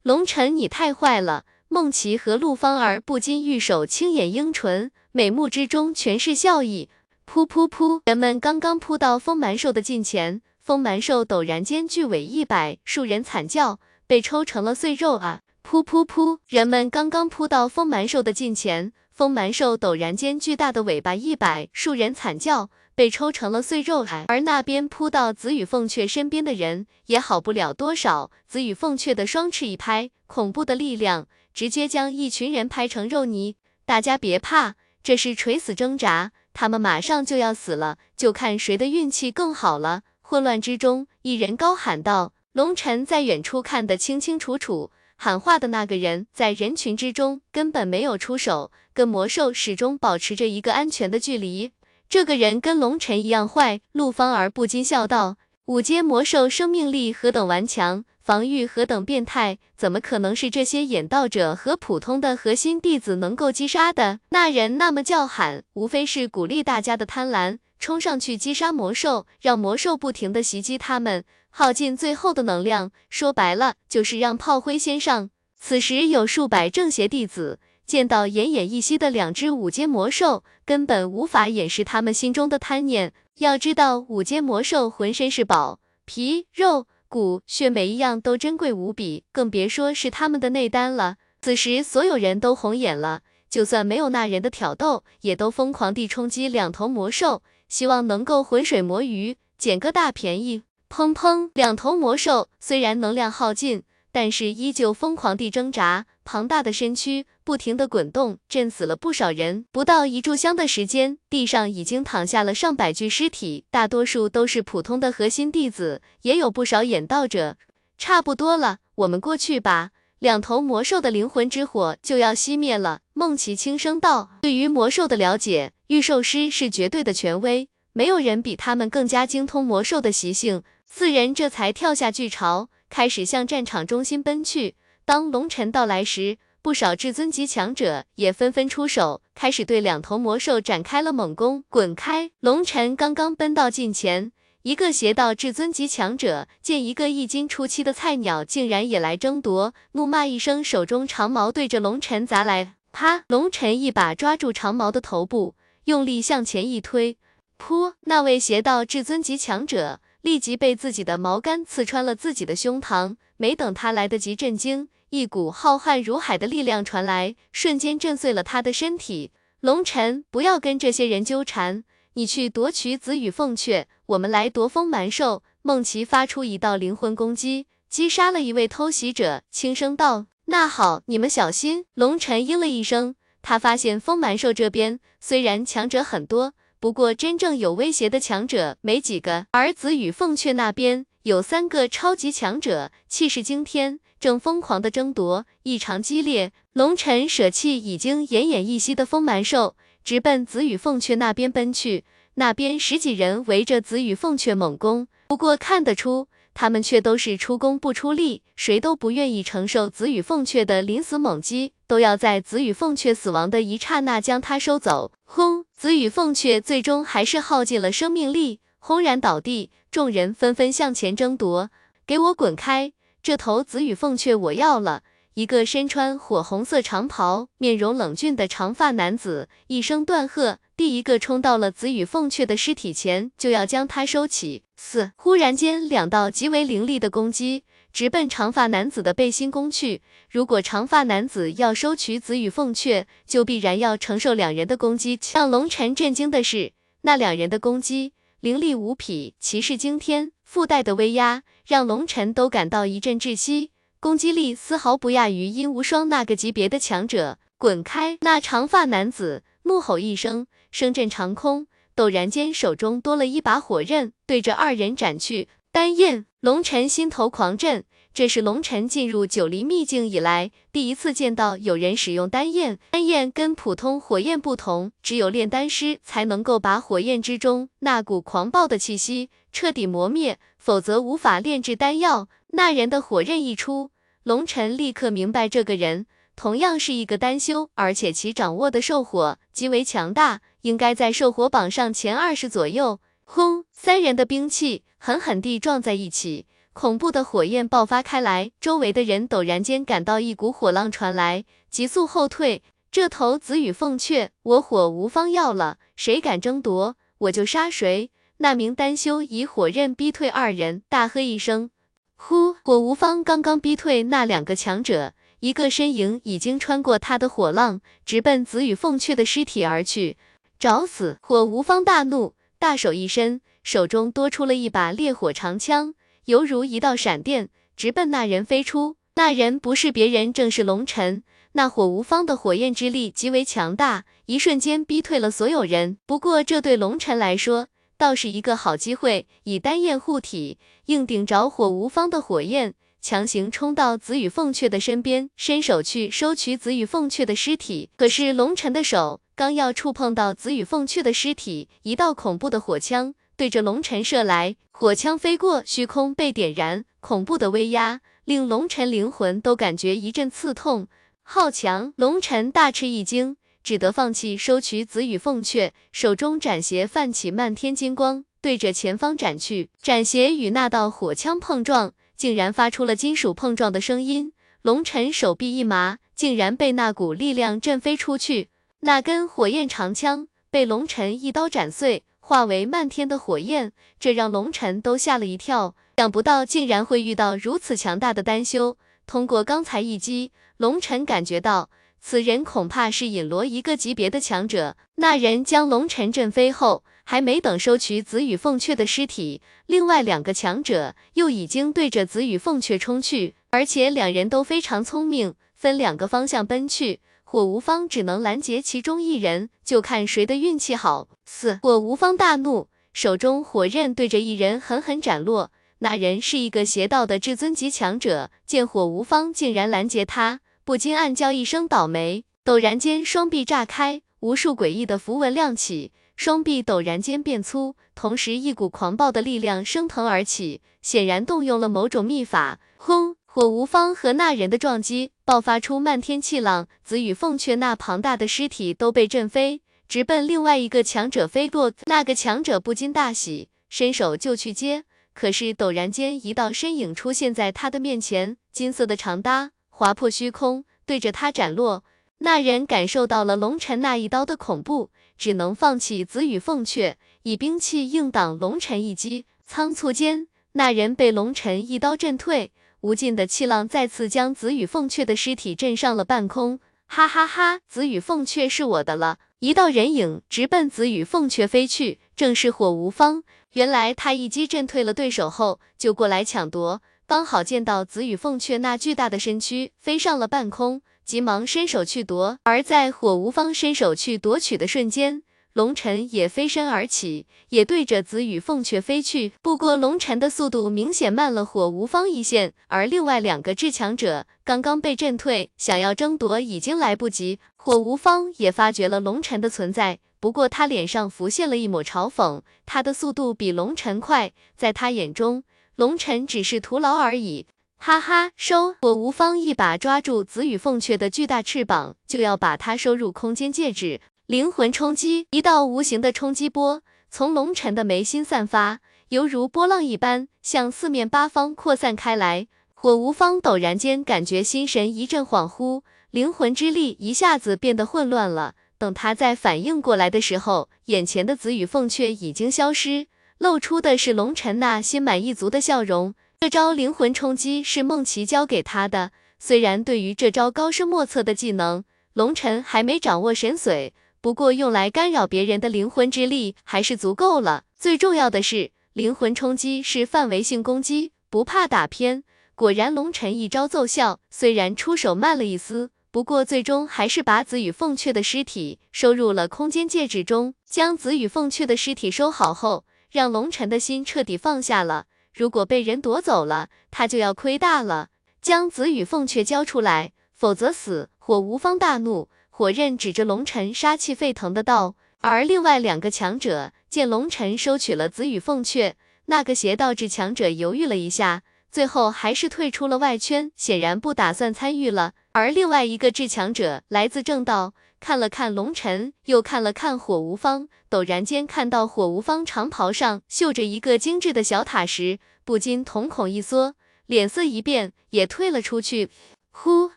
龙尘，你太坏了。梦琪和陆芳儿不禁玉手轻掩樱唇，美目之中全是笑意。噗噗噗，人们刚刚扑到风蛮兽的近前，风蛮兽陡然间巨尾一摆，数人惨叫，被抽成了碎肉啊！噗噗噗，人们刚刚扑到风蛮兽的近前，风蛮兽陡然间巨大的尾巴一摆，数人惨叫，被抽成了碎肉！而那边扑到紫羽凤雀身边的人也好不了多少，紫羽凤雀的双翅一拍，恐怖的力量。直接将一群人拍成肉泥，大家别怕，这是垂死挣扎，他们马上就要死了，就看谁的运气更好了。混乱之中，一人高喊道：“龙尘在远处看得清清楚楚，喊话的那个人在人群之中根本没有出手，跟魔兽始终保持着一个安全的距离。这个人跟龙尘一样坏。”陆芳儿不禁笑道：“五阶魔兽生命力何等顽强！”防御何等变态，怎么可能是这些演道者和普通的核心弟子能够击杀的？那人那么叫喊，无非是鼓励大家的贪婪，冲上去击杀魔兽，让魔兽不停的袭击他们，耗尽最后的能量。说白了，就是让炮灰先上。此时有数百正邪弟子见到奄奄一息的两只五阶魔兽，根本无法掩饰他们心中的贪念。要知道，五阶魔兽浑身是宝，皮肉。骨血每一样都珍贵无比，更别说是他们的内丹了。此时所有人都红眼了，就算没有那人的挑逗，也都疯狂地冲击两头魔兽，希望能够浑水摸鱼，捡个大便宜。砰砰，两头魔兽虽然能量耗尽。但是依旧疯狂地挣扎，庞大的身躯不停地滚动，震死了不少人。不到一炷香的时间，地上已经躺下了上百具尸体，大多数都是普通的核心弟子，也有不少演道者。差不多了，我们过去吧。两头魔兽的灵魂之火就要熄灭了。梦琪轻声道：“对于魔兽的了解，御兽师是绝对的权威，没有人比他们更加精通魔兽的习性。”四人这才跳下巨巢。开始向战场中心奔去。当龙尘到来时，不少至尊级强者也纷纷出手，开始对两头魔兽展开了猛攻。滚开！龙尘刚刚奔到近前，一个邪道至尊级强者见一个一经初期的菜鸟竟然也来争夺，怒骂一声，手中长矛对着龙尘砸来。啪！龙尘一把抓住长矛的头部，用力向前一推，噗！那位邪道至尊级强者。立即被自己的矛杆刺穿了自己的胸膛，没等他来得及震惊，一股浩瀚如海的力量传来，瞬间震碎了他的身体。龙尘，不要跟这些人纠缠，你去夺取紫羽凤雀，我们来夺风蛮兽。梦琪发出一道灵魂攻击，击杀了一位偷袭者，轻声道：“那好，你们小心。”龙尘应了一声，他发现风蛮兽这边虽然强者很多，不过真正有威胁的强者没几个，而紫羽凤雀那边有三个超级强者，气势惊天。正疯狂的争夺，异常激烈。龙尘舍弃已经奄奄一息的风蛮兽，直奔紫羽凤雀那边奔去。那边十几人围着紫羽凤雀猛攻，不过看得出，他们却都是出工不出力，谁都不愿意承受紫羽凤雀的临死猛击，都要在紫羽凤雀死亡的一刹那将它收走。轰！紫羽凤雀最终还是耗尽了生命力，轰然倒地。众人纷纷向前争夺，给我滚开！这头紫羽凤雀我要了！一个身穿火红色长袍、面容冷峻的长发男子一声断喝，第一个冲到了紫羽凤雀的尸体前，就要将它收起。四，忽然间，两道极为凌厉的攻击直奔长发男子的背心攻去。如果长发男子要收取紫羽凤雀，就必然要承受两人的攻击。让龙尘震惊的是，那两人的攻击凌厉无匹，气势惊天。附带的威压让龙尘都感到一阵窒息，攻击力丝毫不亚于殷无双那个级别的强者。滚开！那长发男子怒吼一声，声震长空，陡然间手中多了一把火刃，对着二人斩去。丹焰！龙尘心头狂震。这是龙尘进入九黎秘境以来第一次见到有人使用丹焰。丹焰跟普通火焰不同，只有炼丹师才能够把火焰之中那股狂暴的气息彻底磨灭，否则无法炼制丹药。那人的火刃一出，龙尘立刻明白这个人同样是一个丹修，而且其掌握的兽火极为强大，应该在兽火榜上前二十左右。轰！三人的兵器狠狠地撞在一起。恐怖的火焰爆发开来，周围的人陡然间感到一股火浪传来，急速后退。这头紫羽凤雀，我火无方要了，谁敢争夺，我就杀谁。那名丹修以火刃逼退二人，大喝一声：“呼！”火无方刚刚逼退那两个强者，一个身影已经穿过他的火浪，直奔紫羽凤雀的尸体而去。找死！火无方大怒，大手一伸，手中多出了一把烈火长枪。犹如一道闪电，直奔那人飞出。那人不是别人，正是龙尘。那火无方的火焰之力极为强大，一瞬间逼退了所有人。不过这对龙尘来说，倒是一个好机会，以丹焰护体，硬顶着火无方的火焰，强行冲到紫羽凤阙的身边，伸手去收取紫羽凤阙的尸体。可是龙尘的手刚要触碰到紫羽凤阙的尸体，一道恐怖的火枪。对着龙尘射来，火枪飞过，虚空被点燃，恐怖的威压令龙尘灵魂都感觉一阵刺痛。好强！龙尘大吃一惊，只得放弃收取紫羽凤阙，手中斩邪泛起漫天金光，对着前方斩去。斩邪与那道火枪碰撞，竟然发出了金属碰撞的声音。龙尘手臂一麻，竟然被那股力量震飞出去。那根火焰长枪被龙尘一刀斩碎。化为漫天的火焰，这让龙尘都吓了一跳，想不到竟然会遇到如此强大的丹修。通过刚才一击，龙尘感觉到此人恐怕是隐罗一个级别的强者。那人将龙尘震飞后，还没等收取紫羽凤阙的尸体，另外两个强者又已经对着紫羽凤阙冲去，而且两人都非常聪明，分两个方向奔去。火无方只能拦截其中一人，就看谁的运气好。四火无方大怒，手中火刃对着一人狠狠斩落。那人是一个邪道的至尊级强者，见火无方竟然拦截他，不禁暗叫一声倒霉。陡然间，双臂炸开，无数诡异的符文亮起，双臂陡然间变粗，同时一股狂暴的力量升腾而起，显然动用了某种秘法。轰！火无方和那人的撞击爆发出漫天气浪，紫羽凤雀那庞大的尸体都被震飞，直奔另外一个强者飞过。那个强者不禁大喜，伸手就去接，可是陡然间一道身影出现在他的面前，金色的长搭划破虚空，对着他斩落。那人感受到了龙尘那一刀的恐怖，只能放弃紫羽凤雀，以兵器硬挡龙尘一击。仓促间，那人被龙尘一刀震退。无尽的气浪再次将紫羽凤雀的尸体震上了半空。哈哈哈，紫羽凤雀是我的了！一道人影直奔紫羽凤雀飞去，正是火无方。原来他一击震退了对手后，就过来抢夺，刚好见到紫羽凤雀那巨大的身躯飞上了半空，急忙伸手去夺。而在火无方伸手去夺取的瞬间，龙尘也飞身而起，也对着紫羽凤雀飞去。不过龙尘的速度明显慢了火无方一线，而另外两个至强者刚刚被震退，想要争夺已经来不及。火无方也发觉了龙尘的存在，不过他脸上浮现了一抹嘲讽。他的速度比龙尘快，在他眼中，龙尘只是徒劳而已。哈哈，收！火无方一把抓住紫羽凤雀的巨大翅膀，就要把它收入空间戒指。灵魂冲击，一道无形的冲击波从龙尘的眉心散发，犹如波浪一般向四面八方扩散开来。火无方陡然间感觉心神一阵恍惚，灵魂之力一下子变得混乱了。等他再反应过来的时候，眼前的紫羽凤雀已经消失，露出的是龙尘那心满意足的笑容。这招灵魂冲击是梦琪教给他的，虽然对于这招高深莫测的技能，龙尘还没掌握神髓。不过用来干扰别人的灵魂之力还是足够了。最重要的是，灵魂冲击是范围性攻击，不怕打偏。果然，龙尘一招奏效，虽然出手慢了一丝，不过最终还是把紫羽凤雀的尸体收入了空间戒指中。将紫羽凤雀的尸体收好后，让龙尘的心彻底放下了。如果被人夺走了，他就要亏大了。将紫羽凤雀交出来，否则死！火无方大怒。火刃指着龙尘，杀气沸腾的道。而另外两个强者见龙尘收取了紫羽凤雀，那个邪道至强者犹豫了一下，最后还是退出了外圈，显然不打算参与了。而另外一个至强者来自正道，看了看龙尘，又看了看火无方，陡然间看到火无方长袍上绣着一个精致的小塔时，不禁瞳孔一缩，脸色一变，也退了出去。忽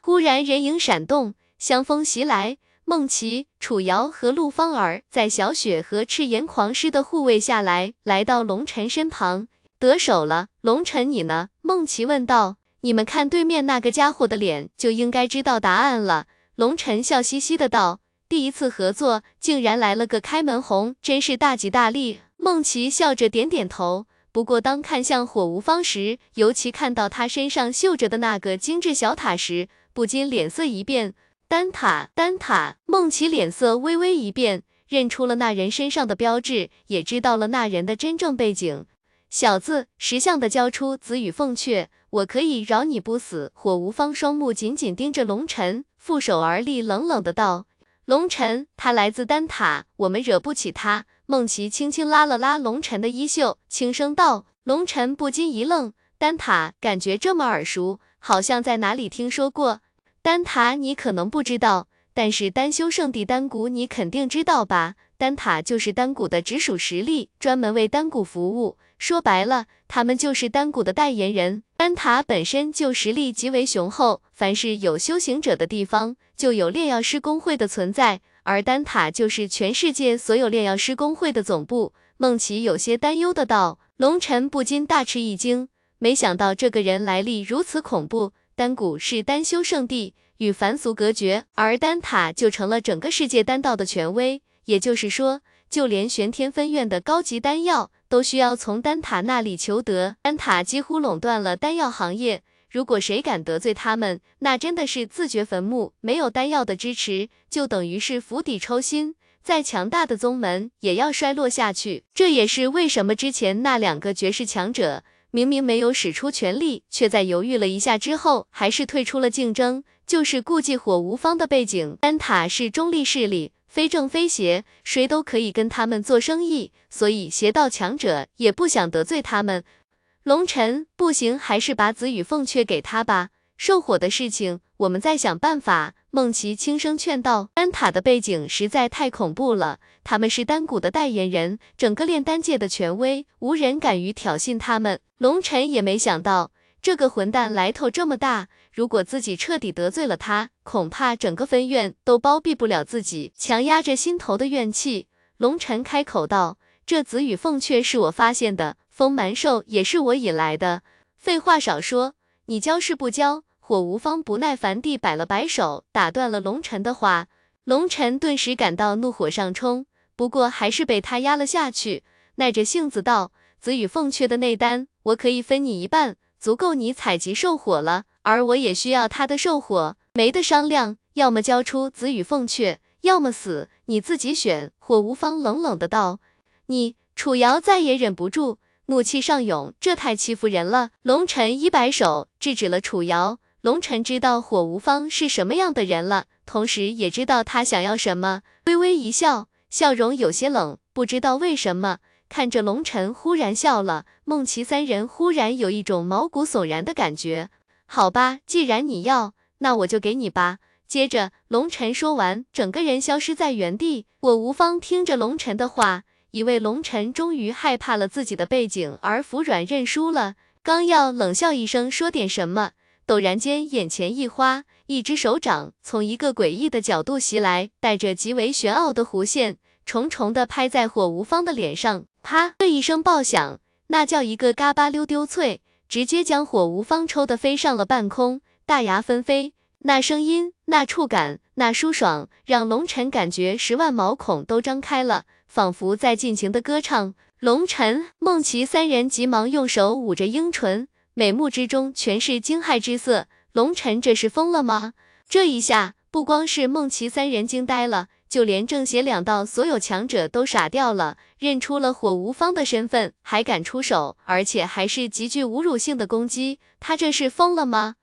忽然人影闪动。香风袭来，孟琪、楚瑶和陆芳儿在小雪和赤炎狂狮的护卫下来，来到龙尘身旁。得手了，龙尘你呢？孟琪问道。你们看对面那个家伙的脸，就应该知道答案了。龙尘笑嘻嘻的道。第一次合作，竟然来了个开门红，真是大吉大利。孟琪笑着点点头。不过当看向火无方时，尤其看到他身上绣着的那个精致小塔时，不禁脸色一变。丹塔，丹塔，梦琪脸色微微一变，认出了那人身上的标志，也知道了那人的真正背景。小子，识相的交出紫羽凤雀，我可以饶你不死。火无方双目紧紧盯着龙尘，负手而立，冷冷的道：“龙尘，他来自丹塔，我们惹不起他。”梦琪轻轻拉了拉龙尘的衣袖，轻声道。龙尘不禁一愣，丹塔感觉这么耳熟，好像在哪里听说过。丹塔你可能不知道，但是丹修圣地丹谷你肯定知道吧？丹塔就是丹谷的直属实力，专门为丹谷服务。说白了，他们就是丹谷的代言人。丹塔本身就实力极为雄厚，凡是有修行者的地方，就有炼药师工会的存在，而丹塔就是全世界所有炼药师工会的总部。梦琪有些担忧的道，龙尘不禁大吃一惊，没想到这个人来历如此恐怖。丹谷是丹修圣地，与凡俗隔绝，而丹塔就成了整个世界丹道的权威。也就是说，就连玄天分院的高级丹药都需要从丹塔那里求得。丹塔几乎垄断了丹药行业，如果谁敢得罪他们，那真的是自掘坟墓。没有丹药的支持，就等于是釜底抽薪，再强大的宗门也要衰落下去。这也是为什么之前那两个绝世强者。明明没有使出全力，却在犹豫了一下之后，还是退出了竞争，就是顾忌火无方的背景。丹塔是中立势力，非正非邪，谁都可以跟他们做生意，所以邪道强者也不想得罪他们。龙尘，不行，还是把紫羽凤雀给他吧。兽火的事情，我们再想办法。孟琪轻声劝道：“丹塔的背景实在太恐怖了，他们是丹谷的代言人，整个炼丹界的权威，无人敢于挑衅他们。”龙尘也没想到这个混蛋来头这么大，如果自己彻底得罪了他，恐怕整个分院都包庇不了自己。强压着心头的怨气，龙尘开口道：“这紫羽凤雀是我发现的，风蛮兽也是我引来的。废话少说。”你教是不教？火无方不耐烦地摆了摆手，打断了龙晨的话。龙晨顿时感到怒火上冲，不过还是被他压了下去，耐着性子道：“子羽凤阙的内丹，我可以分你一半，足够你采集兽火了。而我也需要他的兽火，没得商量，要么交出子羽凤阙，要么死，你自己选。”火无方冷冷的道：“你！”楚瑶再也忍不住，怒气上涌，这太欺负人了。龙晨一摆手，制止了楚瑶。龙晨知道火无方是什么样的人了，同时也知道他想要什么，微微一笑，笑容有些冷。不知道为什么，看着龙晨忽然笑了，孟琪三人忽然有一种毛骨悚然的感觉。好吧，既然你要，那我就给你吧。接着，龙晨说完，整个人消失在原地。火无方听着龙晨的话，以为龙晨终于害怕了自己的背景而服软认输了，刚要冷笑一声说点什么。陡然间，眼前一花，一只手掌从一个诡异的角度袭来，带着极为玄奥的弧线，重重的拍在火无方的脸上。啪的一声爆响，那叫一个嘎巴溜丢脆，直接将火无方抽得飞上了半空，大牙纷飞。那声音，那触感，那舒爽，让龙晨感觉十万毛孔都张开了，仿佛在尽情的歌唱。龙晨、梦琪三人急忙用手捂着樱唇。美目之中全是惊骇之色，龙晨这是疯了吗？这一下不光是梦琪三人惊呆了，就连正邪两道所有强者都傻掉了，认出了火无方的身份，还敢出手，而且还是极具侮辱性的攻击，他这是疯了吗？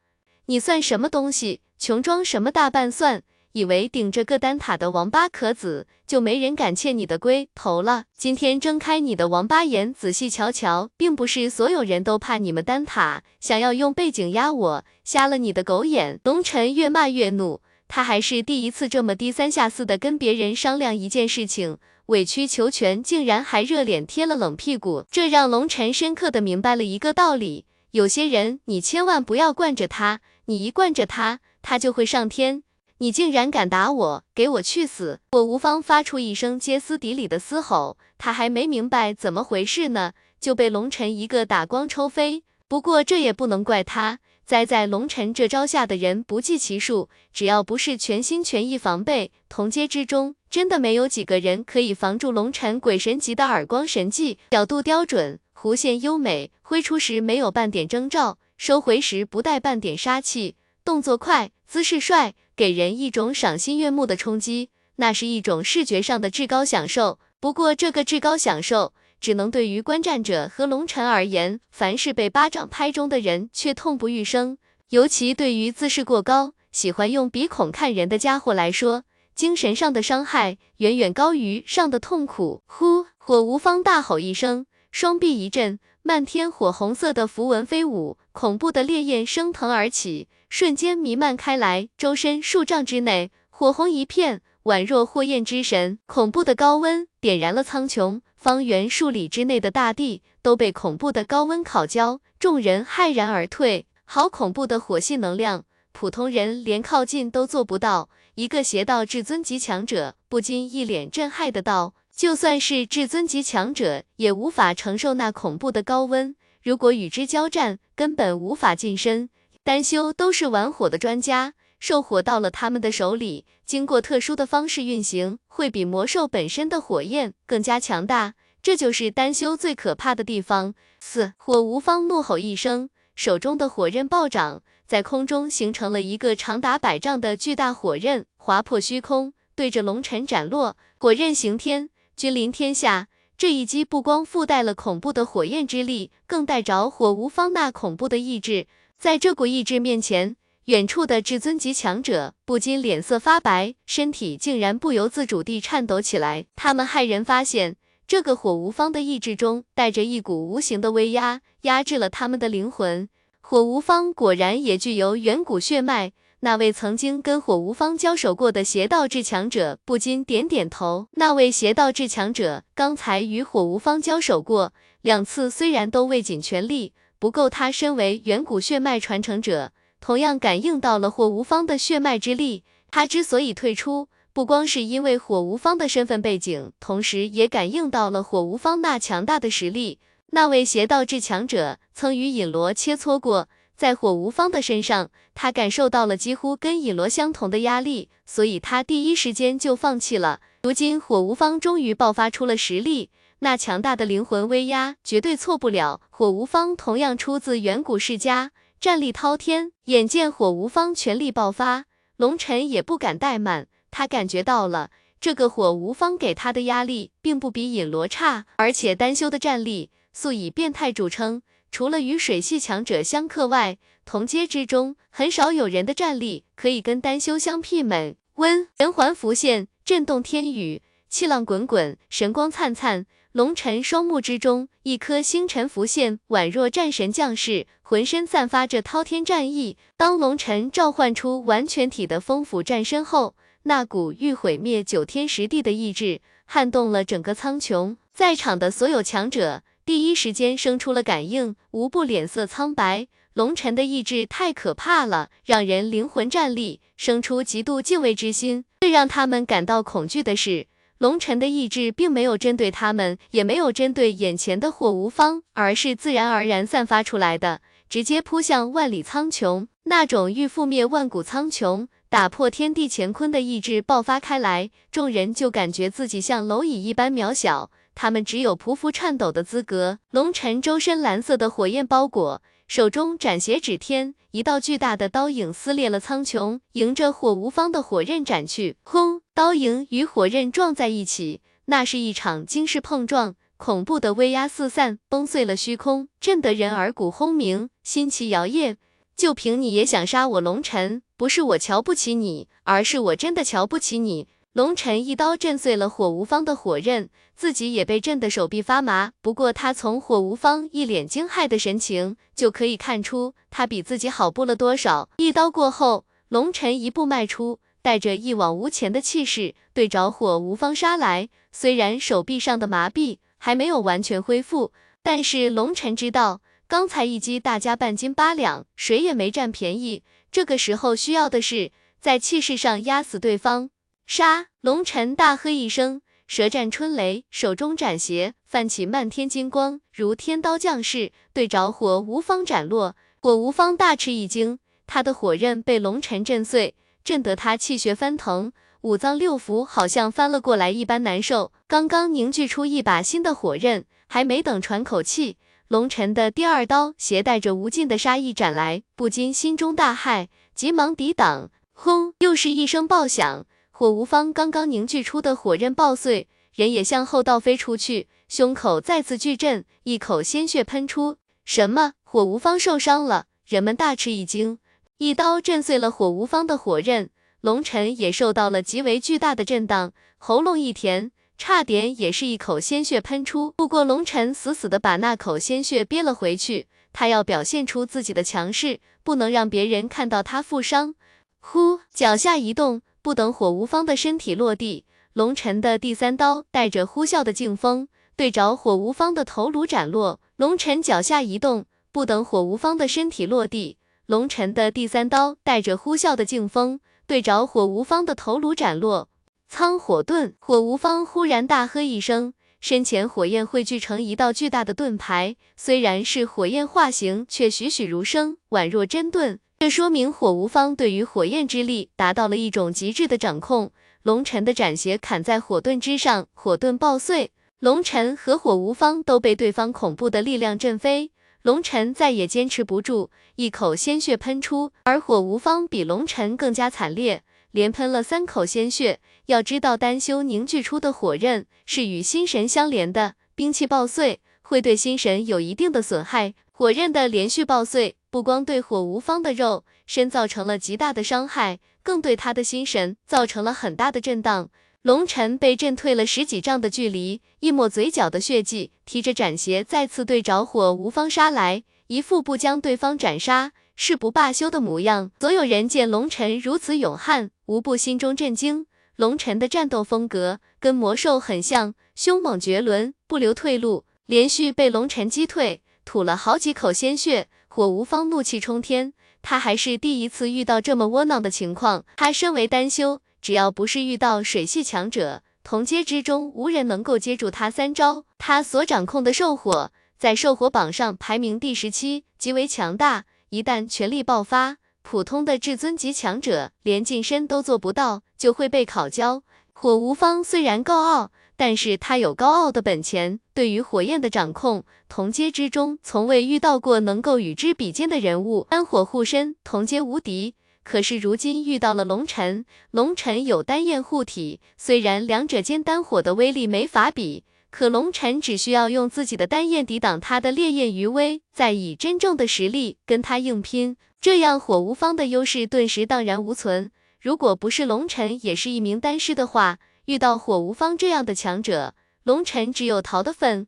你算什么东西？穷装什么大半算？以为顶着个丹塔的王八壳子就没人敢欠你的龟头了？今天睁开你的王八眼，仔细瞧瞧，并不是所有人都怕你们丹塔，想要用背景压我，瞎了你的狗眼！龙晨越骂越怒，他还是第一次这么低三下四的跟别人商量一件事情，委曲求全，竟然还热脸贴了冷屁股，这让龙晨深刻的明白了一个道理：有些人你千万不要惯着他，你一惯着他，他就会上天。你竟然敢打我，给我去死！我无方发出一声歇斯底里的嘶吼，他还没明白怎么回事呢，就被龙尘一个打光抽飞。不过这也不能怪他，栽在龙尘这招下的人不计其数，只要不是全心全意防备，同阶之中真的没有几个人可以防住龙尘鬼神级的耳光神技。角度刁准，弧线优美，挥出时没有半点征兆，收回时不带半点杀气，动作快，姿势帅。给人一种赏心悦目的冲击，那是一种视觉上的至高享受。不过，这个至高享受只能对于观战者和龙尘而言，凡是被巴掌拍中的人却痛不欲生。尤其对于自视过高、喜欢用鼻孔看人的家伙来说，精神上的伤害远远高于上的痛苦。呼！火无方大吼一声，双臂一震，漫天火红色的符文飞舞，恐怖的烈焰升腾而起。瞬间弥漫开来，周身数丈之内火红一片，宛若火焰之神。恐怖的高温点燃了苍穹，方圆数里之内的大地都被恐怖的高温烤焦，众人骇然而退。好恐怖的火系能量，普通人连靠近都做不到。一个邪道至尊级强者不禁一脸震撼的道：“就算是至尊级强者，也无法承受那恐怖的高温。如果与之交战，根本无法近身。”丹修都是玩火的专家，兽火到了他们的手里，经过特殊的方式运行，会比魔兽本身的火焰更加强大。这就是丹修最可怕的地方。四火无方怒吼一声，手中的火刃暴涨，在空中形成了一个长达百丈的巨大火刃，划破虚空，对着龙尘斩落。火刃行天，君临天下。这一击不光附带了恐怖的火焰之力，更带着火无方那恐怖的意志。在这股意志面前，远处的至尊级强者不禁脸色发白，身体竟然不由自主地颤抖起来。他们骇然发现，这个火无方的意志中带着一股无形的威压，压制了他们的灵魂。火无方果然也具有远古血脉。那位曾经跟火无方交手过的邪道至强者不禁点点头。那位邪道至强者刚才与火无方交手过两次，虽然都未尽全力。不够，他身为远古血脉传承者，同样感应到了火无方的血脉之力。他之所以退出，不光是因为火无方的身份背景，同时也感应到了火无方那强大的实力。那位邪道至强者曾与尹罗切磋过，在火无方的身上，他感受到了几乎跟尹罗相同的压力，所以他第一时间就放弃了。如今火无方终于爆发出了实力，那强大的灵魂威压绝对错不了。火无方同样出自远古世家，战力滔天。眼见火无方全力爆发，龙尘也不敢怠慢，他感觉到了这个火无方给他的压力并不比尹罗差，而且丹修的战力素以变态著称。除了与水系强者相克外，同阶之中很少有人的战力可以跟丹修相媲美。温神环浮现，震动天宇，气浪滚滚，神光灿灿。龙尘双目之中，一颗星辰浮现，宛若战神降世，浑身散发着滔天战意。当龙尘召唤出完全体的风斧战身后，那股欲毁灭九天十地的意志撼动了整个苍穹，在场的所有强者。第一时间生出了感应，无不脸色苍白。龙尘的意志太可怕了，让人灵魂战栗，生出极度敬畏之心。最让他们感到恐惧的是，龙尘的意志并没有针对他们，也没有针对眼前的火无方，而是自然而然散发出来的，直接扑向万里苍穹。那种欲覆灭万古苍穹、打破天地乾坤的意志爆发开来，众人就感觉自己像蝼蚁一般渺小。他们只有匍匐颤抖的资格。龙尘周身蓝色的火焰包裹，手中斩邪指天，一道巨大的刀影撕裂了苍穹，迎着火无方的火刃斩去。轰！刀影与火刃撞在一起，那是一场惊世碰撞，恐怖的威压四散，崩碎了虚空，震得人耳骨轰鸣，心旗摇曳。就凭你也想杀我龙尘？不是我瞧不起你，而是我真的瞧不起你。龙尘一刀震碎了火无方的火刃，自己也被震得手臂发麻。不过他从火无方一脸惊骇的神情就可以看出，他比自己好不了多少。一刀过后，龙尘一步迈出，带着一往无前的气势，对着火无方杀来。虽然手臂上的麻痹还没有完全恢复，但是龙尘知道，刚才一击大家半斤八两，谁也没占便宜。这个时候需要的是在气势上压死对方。杀！龙尘大喝一声，舌战春雷，手中斩邪泛起漫天金光，如天刀降世，对着火无方斩落。火无方大吃一惊，他的火刃被龙尘震碎，震得他气血翻腾，五脏六腑好像翻了过来一般难受。刚刚凝聚出一把新的火刃，还没等喘口气，龙尘的第二刀携带着无尽的杀意斩来，不禁心中大骇，急忙抵挡。轰！又是一声爆响。火无方刚刚凝聚出的火刃爆碎，人也向后倒飞出去，胸口再次巨震，一口鲜血喷出。什么？火无方受伤了？人们大吃一惊。一刀震碎了火无方的火刃，龙尘也受到了极为巨大的震荡，喉咙一甜，差点也是一口鲜血喷出。不过龙尘死死的把那口鲜血憋了回去，他要表现出自己的强势，不能让别人看到他负伤。呼，脚下一动。不等火无方的身体落地，龙尘的第三刀带着呼啸的劲风，对着火无方的头颅斩落。龙尘脚下一动，不等火无方的身体落地，龙尘的第三刀带着呼啸的劲风，对着火无方的头颅斩落。苍火盾，火无方忽然大喝一声，身前火焰汇聚成一道巨大的盾牌，虽然是火焰化形，却栩栩如生，宛若真盾。这说明火无方对于火焰之力达到了一种极致的掌控。龙尘的斩邪砍在火盾之上，火盾爆碎，龙尘和火无方都被对方恐怖的力量震飞。龙尘再也坚持不住，一口鲜血喷出，而火无方比龙尘更加惨烈，连喷了三口鲜血。要知道，丹修凝聚出的火刃是与心神相连的，兵器爆碎会对心神有一定的损害。火刃的连续爆碎。不光对火无方的肉身造成了极大的伤害，更对他的心神造成了很大的震荡。龙尘被震退了十几丈的距离，一抹嘴角的血迹，提着斩邪再次对着火无方杀来，一副不将对方斩杀誓不罢休的模样。所有人见龙尘如此勇悍，无不心中震惊。龙尘的战斗风格跟魔兽很像，凶猛绝伦，不留退路，连续被龙尘击退，吐了好几口鲜血。火无方怒气冲天，他还是第一次遇到这么窝囊的情况。他身为丹修，只要不是遇到水系强者，同阶之中无人能够接住他三招。他所掌控的兽火，在兽火榜上排名第十七，极为强大，一旦全力爆发，普通的至尊级强者连近身都做不到，就会被烤焦。火无方虽然高傲，但是他有高傲的本钱，对于火焰的掌控，同阶之中从未遇到过能够与之比肩的人物。丹火护身，同阶无敌。可是如今遇到了龙尘，龙尘有丹焰护体，虽然两者间丹火的威力没法比，可龙尘只需要用自己的丹焰抵挡他的烈焰余威，再以真正的实力跟他硬拼，这样火无方的优势顿时荡然无存。如果不是龙尘也是一名丹师的话，遇到火无方这样的强者，龙尘只有逃的份。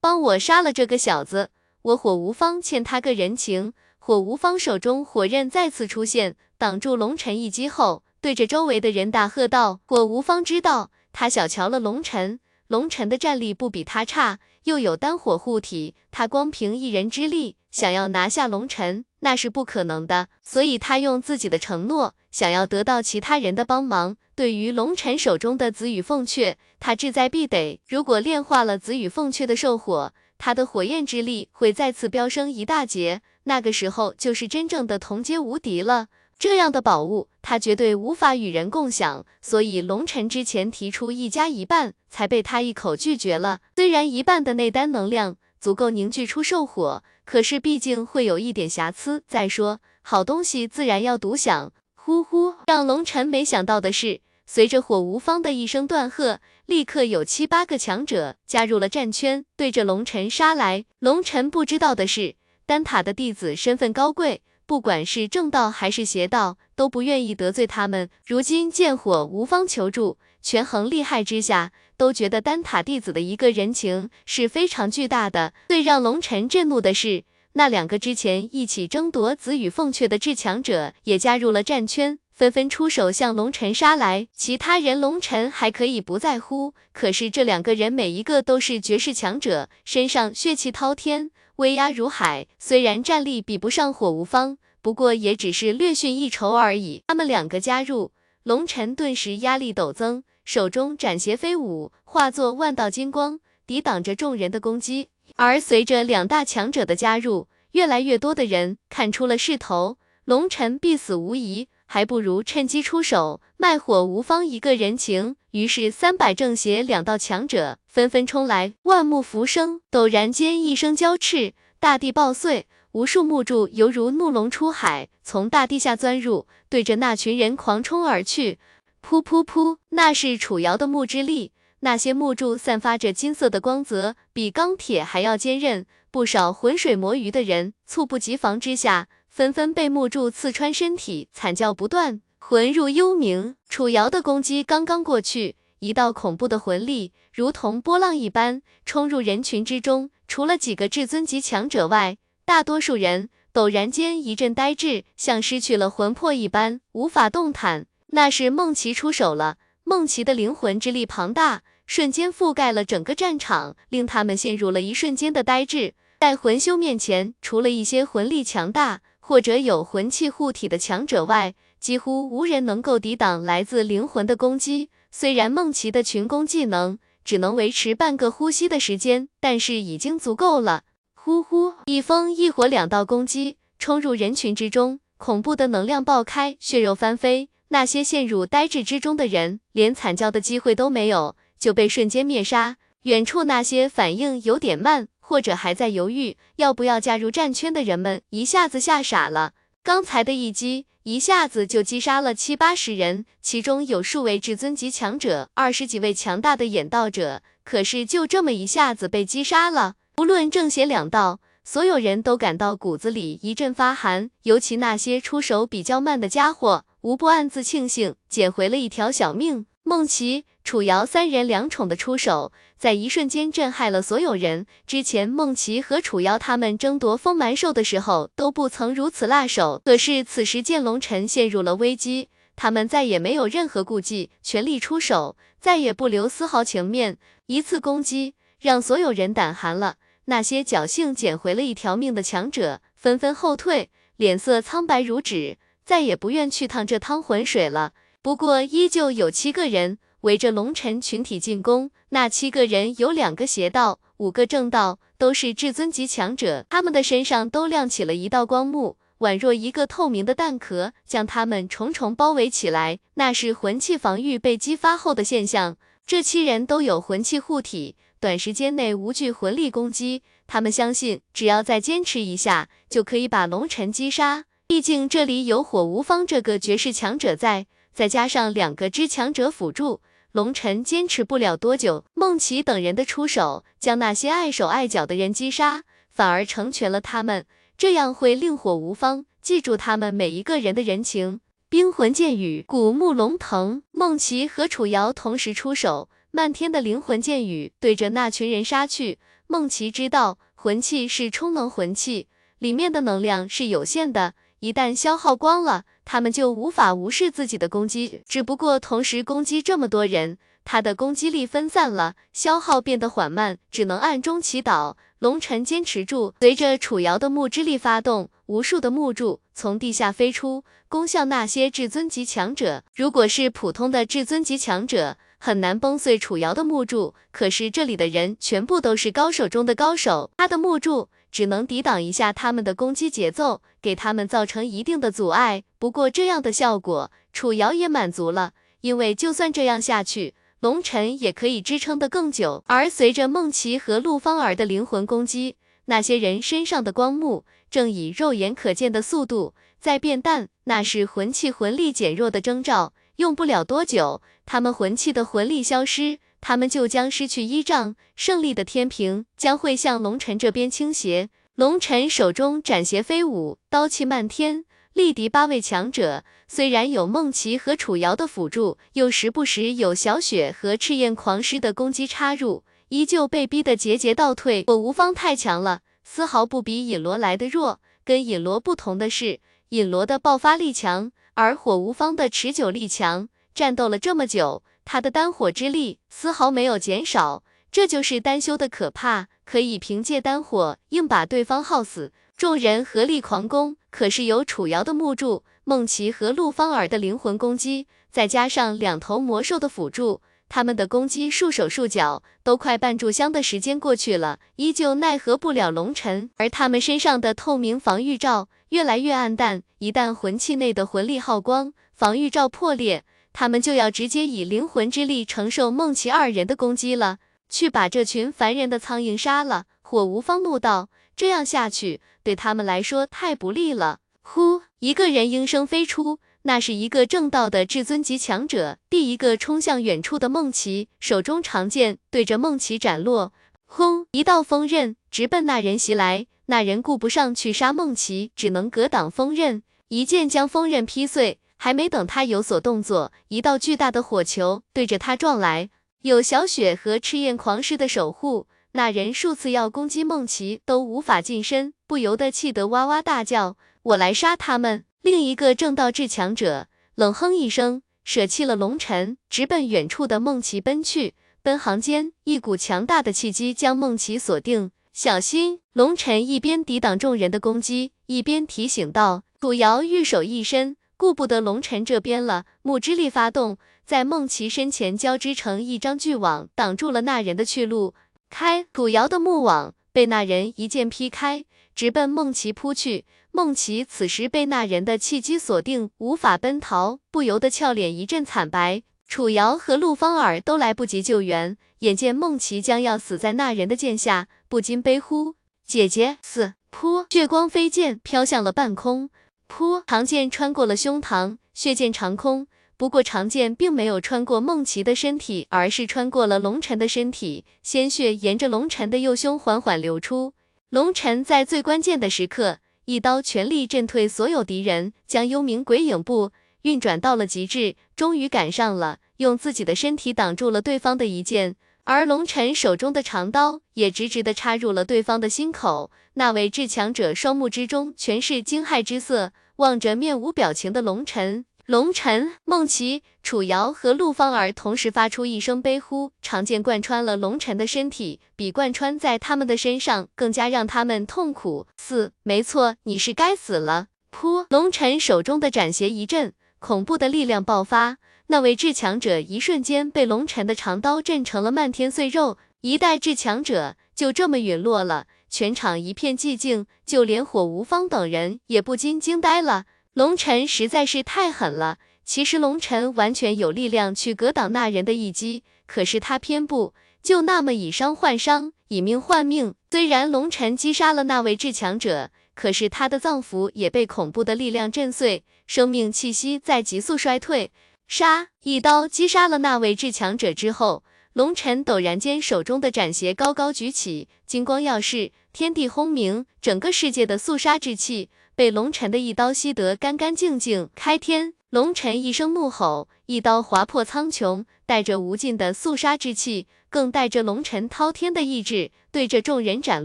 帮我杀了这个小子，我火无方欠他个人情。火无方手中火刃再次出现，挡住龙尘一击后，对着周围的人大喝道：“火无方知道他小瞧了龙尘，龙尘的战力不比他差，又有丹火护体，他光凭一人之力想要拿下龙尘，那是不可能的。所以他用自己的承诺，想要得到其他人的帮忙。对于龙尘手中的紫羽凤阙，他志在必得。如果炼化了紫羽凤阙的兽火，他的火焰之力会再次飙升一大截。”那个时候就是真正的同阶无敌了。这样的宝物，他绝对无法与人共享，所以龙尘之前提出一家一半，才被他一口拒绝了。虽然一半的内丹能量足够凝聚出兽火，可是毕竟会有一点瑕疵。再说，好东西自然要独享。呼呼，让龙尘没想到的是，随着火无方的一声断喝，立刻有七八个强者加入了战圈，对着龙尘杀来。龙尘不知道的是。丹塔的弟子身份高贵，不管是正道还是邪道，都不愿意得罪他们。如今见火无方求助，权衡利害之下，都觉得丹塔弟子的一个人情是非常巨大的。最让龙尘震怒的是，那两个之前一起争夺紫羽凤雀的至强者也加入了战圈，纷纷出手向龙尘杀来。其他人龙尘还可以不在乎，可是这两个人每一个都是绝世强者，身上血气滔天。威压如海，虽然战力比不上火无方，不过也只是略逊一筹而已。他们两个加入，龙尘顿时压力陡增，手中斩邪飞舞，化作万道金光，抵挡着众人的攻击。而随着两大强者的加入，越来越多的人看出了势头，龙尘必死无疑。还不如趁机出手，卖火无方一个人情。于是三百正邪两道强者纷纷冲来，万木浮生，陡然间一声交翅，大地爆碎，无数木柱犹如怒龙出海，从大地下钻入，对着那群人狂冲而去。噗噗噗，那是楚瑶的木之力，那些木柱散发着金色的光泽，比钢铁还要坚韧。不少浑水摸鱼的人猝不及防之下。纷纷被木柱刺穿身体，惨叫不断，魂入幽冥。楚瑶的攻击刚刚过去，一道恐怖的魂力如同波浪一般冲入人群之中，除了几个至尊级强者外，大多数人陡然间一阵呆滞，像失去了魂魄一般，无法动弹。那是梦琪出手了，梦琪的灵魂之力庞大，瞬间覆盖了整个战场，令他们陷入了一瞬间的呆滞。在魂修面前，除了一些魂力强大。或者有魂器护体的强者外，几乎无人能够抵挡来自灵魂的攻击。虽然梦琪的群攻技能只能维持半个呼吸的时间，但是已经足够了。呼呼，一风一火两道攻击冲入人群之中，恐怖的能量爆开，血肉翻飞。那些陷入呆滞之中的人，连惨叫的机会都没有，就被瞬间灭杀。远处那些反应有点慢。或者还在犹豫要不要加入战圈的人们，一下子吓傻了。刚才的一击，一下子就击杀了七八十人，其中有数位至尊级强者，二十几位强大的演道者。可是就这么一下子被击杀了，无论正邪两道，所有人都感到骨子里一阵发寒。尤其那些出手比较慢的家伙，无不暗自庆幸捡回了一条小命。孟琪。楚瑶三人两宠的出手，在一瞬间震撼了所有人。之前孟琪和楚瑶他们争夺风蛮兽的时候，都不曾如此辣手。可是此时剑龙尘陷入了危机，他们再也没有任何顾忌，全力出手，再也不留丝毫情面。一次攻击让所有人胆寒了。那些侥幸捡回了一条命的强者，纷纷后退，脸色苍白如纸，再也不愿去趟这趟浑水了。不过依旧有七个人。围着龙尘群体进攻，那七个人有两个邪道，五个正道，都是至尊级强者，他们的身上都亮起了一道光幕，宛若一个透明的蛋壳，将他们重重包围起来。那是魂器防御被激发后的现象。这七人都有魂器护体，短时间内无惧魂力攻击。他们相信，只要再坚持一下，就可以把龙尘击杀。毕竟这里有火无方这个绝世强者在，再加上两个之强者辅助，龙尘坚持不了多久。孟琪等人的出手，将那些碍手碍脚的人击杀，反而成全了他们。这样会令火无方记住他们每一个人的人情。冰魂剑雨，古木龙腾，孟琪和楚瑶同时出手，漫天的灵魂剑雨对着那群人杀去。孟琪知道，魂器是充能魂器，里面的能量是有限的，一旦消耗光了，他们就无法无视自己的攻击。只不过同时攻击这么多人，他的攻击力分散了，消耗变得缓慢，只能暗中祈祷。龙尘坚持住，随着楚瑶的木之力发动，无数的木柱从地下飞出，攻向那些至尊级强者。如果是普通的至尊级强者，很难崩碎楚瑶的木柱。可是这里的人全部都是高手中的高手，他的木柱只能抵挡一下他们的攻击节奏，给他们造成一定的阻碍。不过这样的效果，楚瑶也满足了，因为就算这样下去。龙尘也可以支撑得更久，而随着梦琪和陆芳儿的灵魂攻击，那些人身上的光幕正以肉眼可见的速度在变淡，那是魂器魂力减弱的征兆。用不了多久，他们魂器的魂力消失，他们就将失去依仗，胜利的天平将会向龙尘这边倾斜。龙尘手中斩邪飞舞，刀气漫天。力敌八位强者，虽然有梦琪和楚瑶的辅助，又时不时有小雪和赤焰狂狮的攻击插入，依旧被逼得节节倒退。火无方太强了，丝毫不比尹罗来的弱。跟尹罗不同的是，尹罗的爆发力强，而火无方的持久力强。战斗了这么久，他的丹火之力丝毫没有减少，这就是丹修的可怕，可以凭借丹火硬把对方耗死。众人合力狂攻，可是有楚瑶的木柱、孟琪和陆芳儿的灵魂攻击，再加上两头魔兽的辅助，他们的攻击束手束脚，都快半炷香的时间过去了，依旧奈何不了龙尘。而他们身上的透明防御罩越来越暗淡，一旦魂器内的魂力耗光，防御罩破裂，他们就要直接以灵魂之力承受孟琪二人的攻击了。去把这群烦人的苍蝇杀了！火无方怒道。这样下去，对他们来说太不利了。呼，一个人应声飞出，那是一个正道的至尊级强者，第一个冲向远处的梦琪，手中长剑对着梦琪斩落。轰，一道锋刃直奔那人袭来，那人顾不上去杀梦琪，只能格挡锋刃，一剑将锋刃劈碎。还没等他有所动作，一道巨大的火球对着他撞来，有小雪和赤焰狂狮的守护。那人数次要攻击梦琪，都无法近身，不由得气得哇哇大叫：“我来杀他们！”另一个正道至强者冷哼一声，舍弃了龙尘，直奔远处的梦琪奔去。奔行间，一股强大的气机将梦琪锁定。小心！龙尘一边抵挡众人的攻击，一边提醒道。楚瑶玉手一伸，顾不得龙尘这边了，木之力发动，在梦琪身前交织成一张巨网，挡住了那人的去路。开，楚瑶的木网被那人一剑劈开，直奔孟琪扑去。孟琪此时被那人的气机锁定，无法奔逃，不由得俏脸一阵惨白。楚瑶和陆芳儿都来不及救援，眼见孟琪将要死在那人的剑下，不禁悲呼：“姐姐死！”噗，血光飞溅飘向了半空，噗，长剑穿过了胸膛，血溅长空。不过长剑并没有穿过梦琪的身体，而是穿过了龙尘的身体，鲜血沿着龙尘的右胸缓缓流出。龙尘在最关键的时刻，一刀全力震退所有敌人，将幽冥鬼影步运转到了极致，终于赶上了，用自己的身体挡住了对方的一剑。而龙尘手中的长刀也直直的插入了对方的心口。那位至强者双目之中全是惊骇之色，望着面无表情的龙尘。龙尘、孟琪、楚瑶和陆芳儿同时发出一声悲呼，长剑贯穿了龙尘的身体，比贯穿在他们的身上更加让他们痛苦。四，没错，你是该死了。噗！龙尘手中的斩邪一震，恐怖的力量爆发，那位至强者一瞬间被龙尘的长刀震成了漫天碎肉，一代至强者就这么陨落了。全场一片寂静，就连火无方等人也不禁惊呆了。龙尘实在是太狠了。其实龙尘完全有力量去格挡那人的一击，可是他偏不，就那么以伤换伤，以命换命。虽然龙尘击杀了那位至强者，可是他的脏腑也被恐怖的力量震碎，生命气息在急速衰退。杀！一刀击杀了那位至强者之后，龙尘陡然间手中的斩邪高高举起，金光耀世，天地轰鸣，整个世界的肃杀之气被龙尘的一刀吸得干干净净。开天！龙尘一声怒吼，一刀划破苍穹，带着无尽的肃杀之气，更带着龙尘滔天的意志，对着众人斩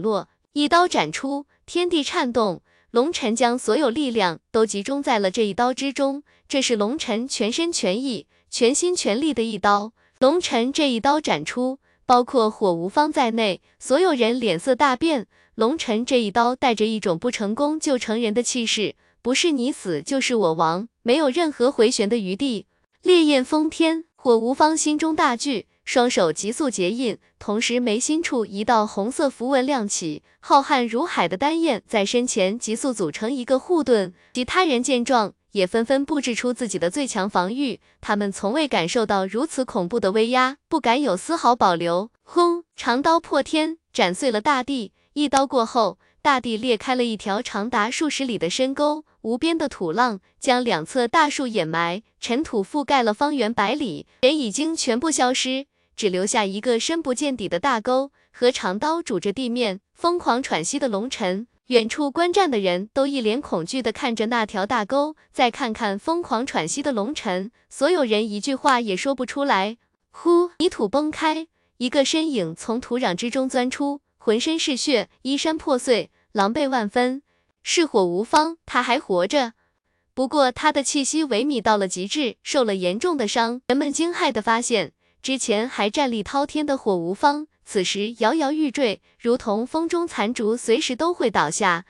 落。一刀斩出，天地颤动，龙尘将所有力量都集中在了这一刀之中。这是龙尘全身全意、全心全力的一刀。龙尘这一刀斩出，包括火无方在内，所有人脸色大变。龙尘这一刀带着一种不成功就成人的气势。不是你死就是我亡，没有任何回旋的余地。烈焰封天，火无方心中大惧，双手急速结印，同时眉心处一道红色符文亮起，浩瀚如海的丹焰在身前急速组成一个护盾。其他人见状，也纷纷布置出自己的最强防御。他们从未感受到如此恐怖的威压，不敢有丝毫保留。轰！长刀破天，斩碎了大地。一刀过后。大地裂开了一条长达数十里的深沟，无边的土浪将两侧大树掩埋，尘土覆盖了方圆百里，人已经全部消失，只留下一个深不见底的大沟和长刀拄着地面疯狂喘息的龙尘。远处观战的人都一脸恐惧的看着那条大沟，再看看疯狂喘息的龙尘，所有人一句话也说不出来。呼，泥土崩开，一个身影从土壤之中钻出，浑身是血，衣衫破碎。狼狈万分，是火无方，他还活着，不过他的气息萎靡到了极致，受了严重的伤。人们惊骇的发现，之前还战力滔天的火无方，此时摇摇欲坠，如同风中残烛，随时都会倒下。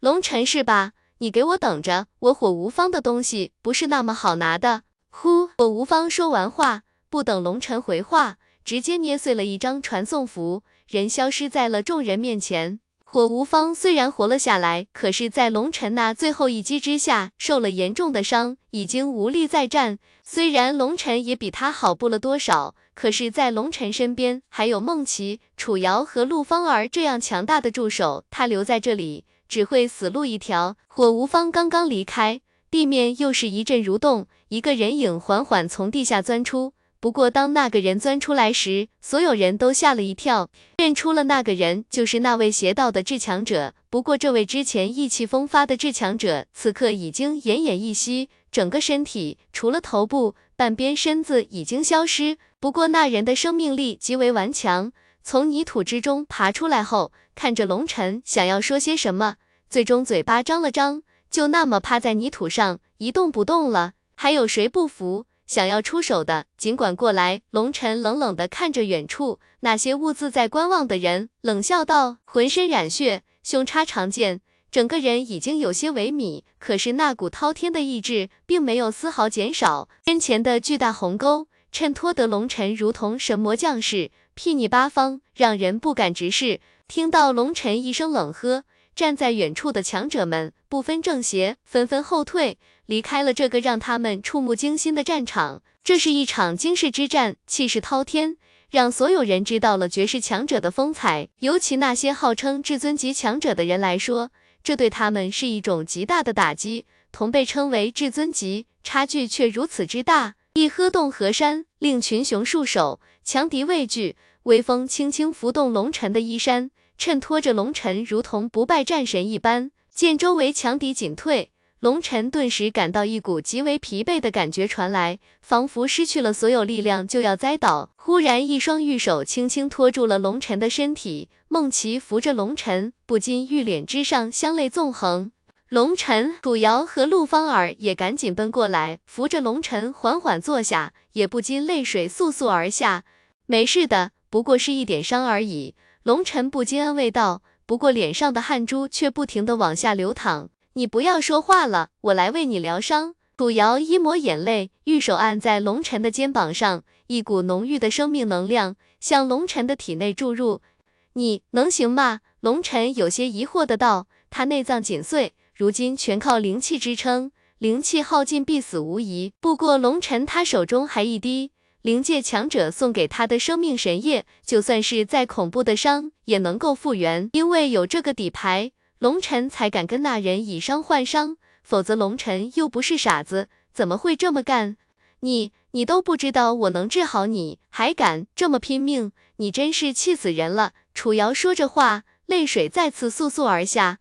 龙尘是吧？你给我等着，我火无方的东西不是那么好拿的。呼，火无方说完话，不等龙尘回话，直接捏碎了一张传送符，人消失在了众人面前。火无方虽然活了下来，可是，在龙尘那最后一击之下，受了严重的伤，已经无力再战。虽然龙尘也比他好不了多少，可是，在龙尘身边还有梦琪、楚瑶和陆芳儿这样强大的助手，他留在这里只会死路一条。火无方刚刚离开，地面又是一阵蠕动，一个人影缓缓从地下钻出。不过，当那个人钻出来时，所有人都吓了一跳，认出了那个人就是那位邪道的至强者。不过，这位之前意气风发的至强者，此刻已经奄奄一息，整个身体除了头部，半边身子已经消失。不过，那人的生命力极为顽强，从泥土之中爬出来后，看着龙尘，想要说些什么，最终嘴巴张了张，就那么趴在泥土上一动不动了。还有谁不服？想要出手的，尽管过来。龙尘冷冷的看着远处那些兀自在观望的人，冷笑道：“浑身染血，胸插长剑，整个人已经有些萎靡，可是那股滔天的意志并没有丝毫减少。身前的巨大鸿沟，衬托得龙尘如同神魔将士，睥睨八方，让人不敢直视。”听到龙尘一声冷喝。站在远处的强者们不分正邪，纷纷后退，离开了这个让他们触目惊心的战场。这是一场惊世之战，气势滔天，让所有人知道了绝世强者的风采。尤其那些号称至尊级强者的人来说，这对他们是一种极大的打击。同被称为至尊级，差距却如此之大。一喝动河山，令群雄束手，强敌畏惧。微风轻轻拂动龙尘的衣衫。衬托着龙尘如同不败战神一般，见周围强敌紧退，龙尘顿时感到一股极为疲惫的感觉传来，仿佛失去了所有力量就要栽倒。忽然，一双玉手轻轻托住了龙尘的身体，梦琪扶着龙尘，不禁玉脸之上香泪纵横。龙尘、楚瑶和陆芳儿也赶紧奔过来，扶着龙尘缓缓坐下，也不禁泪水簌簌而下。没事的，不过是一点伤而已。龙尘不禁安慰道，不过脸上的汗珠却不停的往下流淌。你不要说话了，我来为你疗伤。楚瑶一抹眼泪，玉手按在龙尘的肩膀上，一股浓郁的生命能量向龙尘的体内注入。你能行吗？龙晨有些疑惑的道：“他内脏紧碎，如今全靠灵气支撑，灵气耗尽必死无疑。不过龙晨他手中还一滴灵界强者送给他的生命神液，就算是再恐怖的伤也能够复原，因为有这个底牌，龙晨才敢跟那人以伤换伤，否则龙晨又不是傻子，怎么会这么干？你你都不知道我能治好你，还敢这么拼命，你真是气死人了！”楚瑶说着话。泪水再次簌簌而下，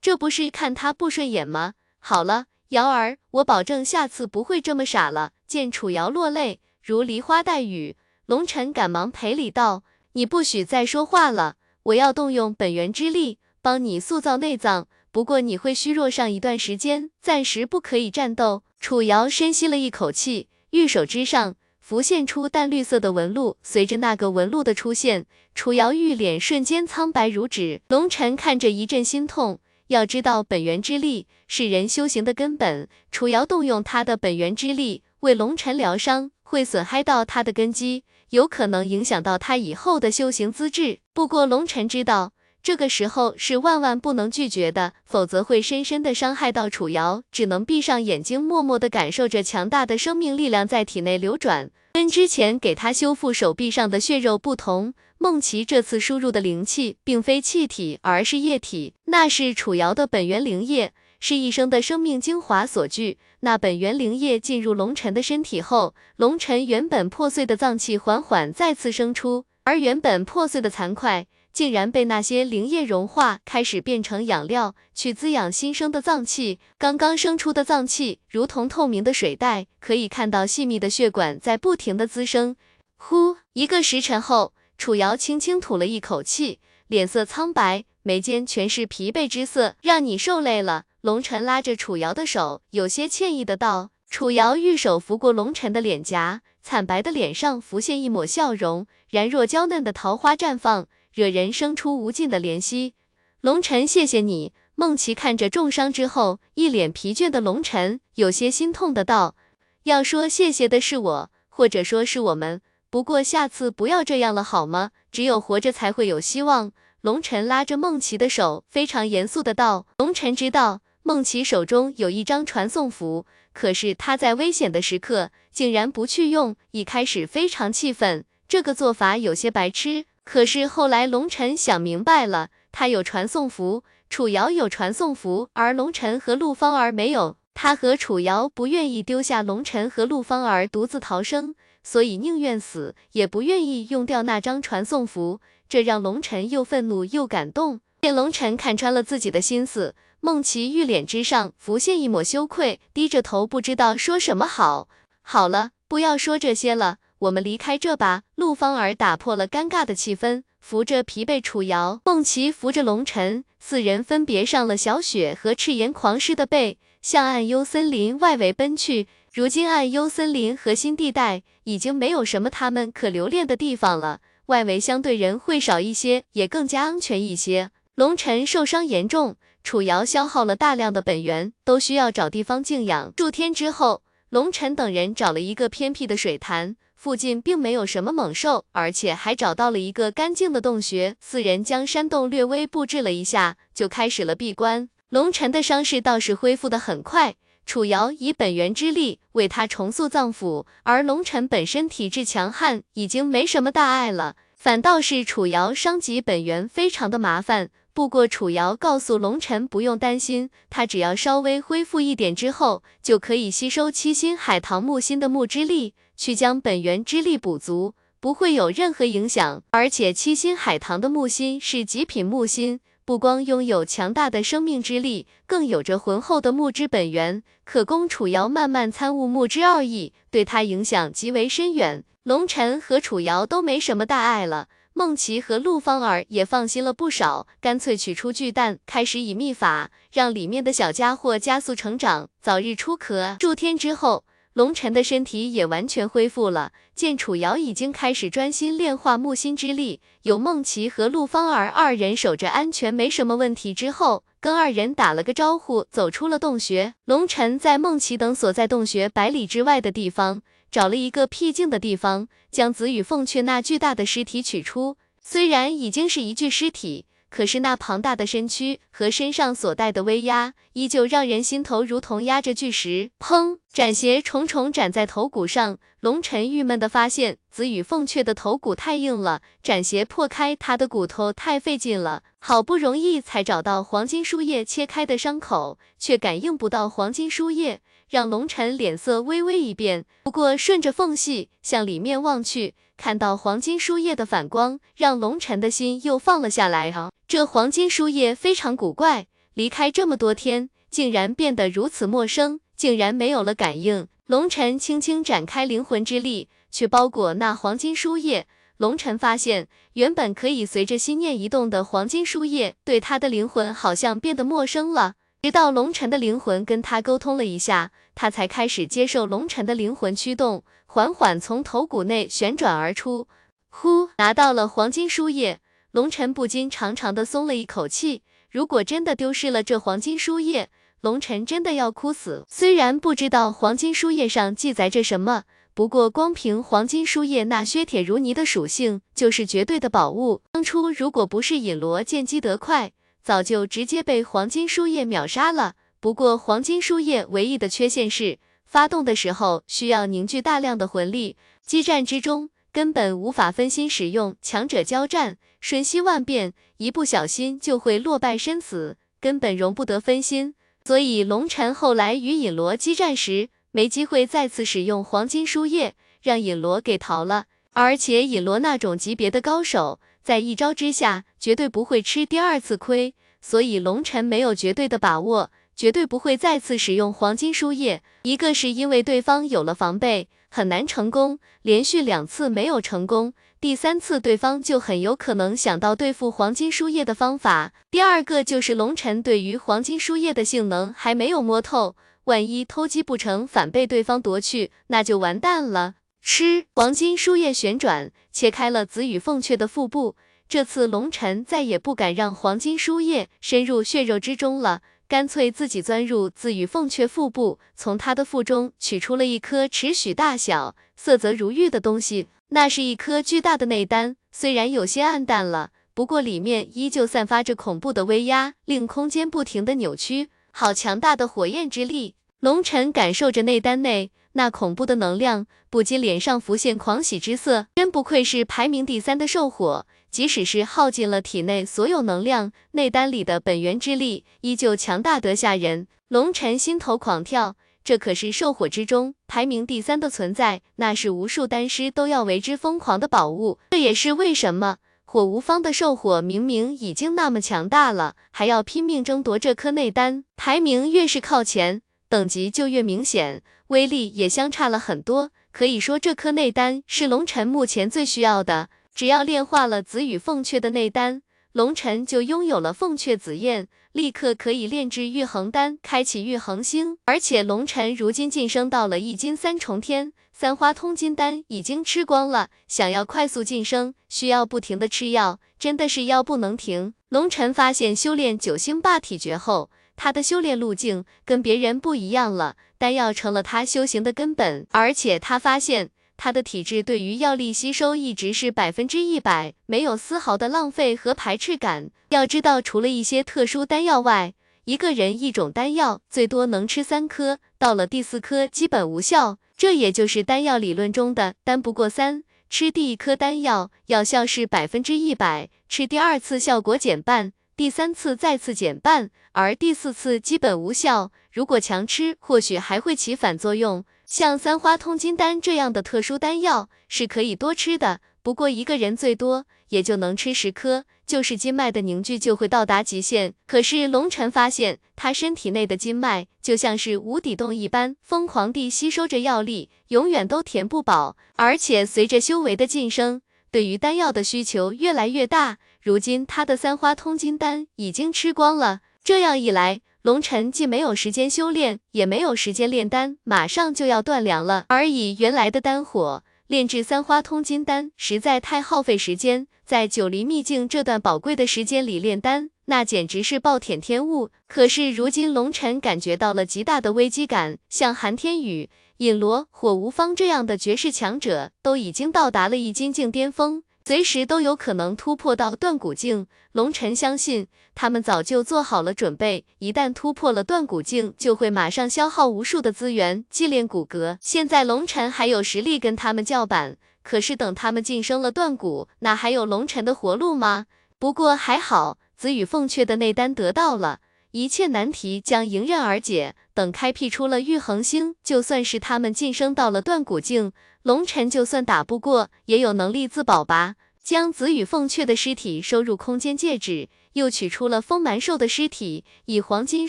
这不是看他不顺眼吗？好了，瑶儿，我保证下次不会这么傻了。见楚瑶落泪如梨花带雨，龙晨赶忙赔礼道：“你不许再说话了，我要动用本源之力帮你塑造内脏，不过你会虚弱上一段时间，暂时不可以战斗。”楚瑶深吸了一口气，玉手之上。浮现出淡绿色的纹路，随着那个纹路的出现，楚瑶玉脸瞬间苍白如纸。龙晨看着一阵心痛，要知道本源之力是人修行的根本，楚瑶动用他的本源之力为龙晨疗伤，会损害到他的根基，有可能影响到他以后的修行资质。不过龙晨知道。这个时候是万万不能拒绝的，否则会深深的伤害到楚瑶，只能闭上眼睛，默默的感受着强大的生命力量在体内流转。跟之前给他修复手臂上的血肉不同，梦琪这次输入的灵气并非气体，而是液体，那是楚瑶的本源灵液，是一生的生命精华所聚。那本源灵液进入龙尘的身体后，龙尘原本破碎的脏器缓缓再次生出，而原本破碎的残块。竟然被那些灵液融化，开始变成养料，去滋养新生的脏器。刚刚生出的脏器如同透明的水袋，可以看到细密的血管在不停的滋生。呼，一个时辰后，楚瑶轻轻吐了一口气，脸色苍白，眉间全是疲惫之色。让你受累了。龙晨拉着楚瑶的手，有些歉意的道。楚瑶玉手拂过龙晨的脸颊，惨白的脸上浮现一抹笑容，然若娇嫩的桃花绽放。惹人生出无尽的怜惜。龙尘，谢谢你。梦琪看着重伤之后一脸疲倦的龙尘，有些心痛的道：“要说谢谢的是我，或者说是我们。不过下次不要这样了，好吗？只有活着才会有希望。”龙尘拉着梦琪的手，非常严肃的道：“龙尘知道梦琪手中有一张传送符，可是他在危险的时刻竟然不去用，一开始非常气愤，这个做法有些白痴。”可是后来，龙晨想明白了，他有传送符，楚瑶有传送符，而龙晨和陆芳儿没有。他和楚瑶不愿意丢下龙晨和陆芳儿独自逃生，所以宁愿死也不愿意用掉那张传送符。这让龙晨又愤怒又感动。见龙晨看穿了自己的心思，孟琪玉脸之上浮现一抹羞愧，低着头不知道说什么好。好了，不要说这些了。我们离开这吧。陆芳儿打破了尴尬的气氛，扶着疲惫楚瑶，梦琪扶着龙晨，四人分别上了小雪和赤炎狂狮的背，向暗幽森林外围奔去。如今暗幽森林核心地带已经没有什么他们可留恋的地方了，外围相对人会少一些，也更加安全一些。龙晨受伤严重，楚瑶消耗了大量的本源，都需要找地方静养。数天之后，龙晨等人找了一个偏僻的水潭。附近并没有什么猛兽，而且还找到了一个干净的洞穴。四人将山洞略微布置了一下，就开始了闭关。龙尘的伤势倒是恢复得很快，楚瑶以本源之力为他重塑脏腑，而龙尘本身体质强悍，已经没什么大碍了。反倒是楚瑶伤及本源，非常的麻烦。不过楚瑶告诉龙尘不用担心，他只要稍微恢复一点之后，就可以吸收七星海棠木心的木之力。去将本源之力补足，不会有任何影响。而且七星海棠的木心是极品木心，不光拥有强大的生命之力，更有着浑厚的木之本源，可供楚瑶慢慢参悟木之奥义，对他影响极为深远。龙尘和楚瑶都没什么大碍了，梦琪和陆芳儿也放心了不少，干脆取出巨蛋，开始以秘法让里面的小家伙加速成长，早日出壳。数天之后。龙尘的身体也完全恢复了，见楚瑶已经开始专心炼化木心之力，有孟琪和陆芳儿二人守着安全，没什么问题。之后跟二人打了个招呼，走出了洞穴。龙尘在孟琪等所在洞穴百里之外的地方，找了一个僻静的地方，将紫羽凤雀那巨大的尸体取出。虽然已经是一具尸体。可是那庞大的身躯和身上所带的威压，依旧让人心头如同压着巨石。砰！斩邪重重斩在头骨上，龙尘郁闷的发现，紫羽凤雀的头骨太硬了，斩邪破开他的骨头太费劲了。好不容易才找到黄金树叶切开的伤口，却感应不到黄金树叶，让龙尘脸色微微一变。不过顺着缝隙向里面望去，看到黄金书页的反光，让龙尘的心又放了下来。啊，这黄金书页非常古怪，离开这么多天，竟然变得如此陌生。竟然没有了感应，龙尘轻轻展开灵魂之力，去包裹那黄金书页。龙尘发现，原本可以随着心念移动的黄金书页，对他的灵魂好像变得陌生了。直到龙尘的灵魂跟他沟通了一下，他才开始接受龙尘的灵魂驱动，缓缓从头骨内旋转而出。呼，拿到了黄金书页，龙尘不禁长长的松了一口气。如果真的丢失了这黄金书页，龙尘真的要哭死。虽然不知道黄金书页上记载着什么，不过光凭黄金书页那削铁如泥的属性，就是绝对的宝物。当初如果不是尹罗见机得快，早就直接被黄金书页秒杀了。不过黄金书页唯一的缺陷是，发动的时候需要凝聚大量的魂力，激战之中根本无法分心使用，强者交战瞬息万变，一不小心就会落败身死，根本容不得分心。所以龙尘后来与尹罗激战时，没机会再次使用黄金书页，让尹罗给逃了。而且尹罗那种级别的高手，在一招之下绝对不会吃第二次亏，所以龙尘没有绝对的把握，绝对不会再次使用黄金书页。一个是因为对方有了防备，很难成功，连续两次没有成功。第三次，对方就很有可能想到对付黄金书页的方法。第二个就是龙尘对于黄金书页的性能还没有摸透，万一偷鸡不成反被对方夺去，那就完蛋了。吃黄金书页旋转，切开了紫羽凤雀的腹部。这次龙尘再也不敢让黄金书页深入血肉之中了，干脆自己钻入紫羽凤雀腹部，从他的腹中取出了一颗尺许大小、色泽如玉的东西。那是一颗巨大的内丹，虽然有些暗淡了，不过里面依旧散发着恐怖的威压，令空间不停的扭曲。好强大的火焰之力！龙尘感受着内丹内那恐怖的能量，不禁脸上浮现狂喜之色。真不愧是排名第三的兽火，即使是耗尽了体内所有能量，内丹里的本源之力依旧强大得吓人。龙尘心头狂跳。这可是兽火之中排名第三的存在，那是无数丹师都要为之疯狂的宝物。这也是为什么火无方的兽火明明已经那么强大了，还要拼命争夺这颗内丹。排名越是靠前，等级就越明显，威力也相差了很多。可以说，这颗内丹是龙尘目前最需要的。只要炼化了紫羽凤雀的内丹。龙尘就拥有了凤雀紫焰，立刻可以炼制玉衡丹，开启玉衡星。而且龙尘如今晋升到了一金三重天，三花通金丹已经吃光了，想要快速晋升，需要不停的吃药，真的是药不能停。龙尘发现修炼九星霸体诀后，他的修炼路径跟别人不一样了，丹药成了他修行的根本，而且他发现。他的体质对于药力吸收一直是百分之一百，没有丝毫的浪费和排斥感。要知道，除了一些特殊丹药外，一个人一种丹药最多能吃三颗，到了第四颗基本无效。这也就是丹药理论中的丹不过三。吃第一颗丹药药效是百分之一百，吃第二次效果减半，第三次再次减半，而第四次基本无效。如果强吃，或许还会起反作用。像三花通金丹这样的特殊丹药是可以多吃的，不过一个人最多也就能吃十颗，就是经脉的凝聚就会到达极限。可是龙尘发现，他身体内的经脉就像是无底洞一般，疯狂地吸收着药力，永远都填不饱。而且随着修为的晋升，对于丹药的需求越来越大。如今他的三花通金丹已经吃光了，这样一来。龙尘既没有时间修炼，也没有时间炼丹，马上就要断粮了。而以原来的丹火炼制三花通金丹，实在太耗费时间。在九黎秘境这段宝贵的时间里炼丹，那简直是暴殄天物。可是如今龙尘感觉到了极大的危机感，像韩天宇、尹罗、火无方这样的绝世强者，都已经到达了易筋境巅峰。随时都有可能突破到断骨境。龙晨相信，他们早就做好了准备，一旦突破了断骨境，就会马上消耗无数的资源祭炼骨骼。现在龙晨还有实力跟他们叫板，可是等他们晋升了断骨，哪还有龙晨的活路吗？不过还好，子羽凤阙的内丹得到了。一切难题将迎刃而解。等开辟出了玉衡星，就算是他们晋升到了断骨境，龙尘就算打不过，也有能力自保吧。将紫羽凤雀的尸体收入空间戒指，又取出了风蛮兽的尸体，以黄金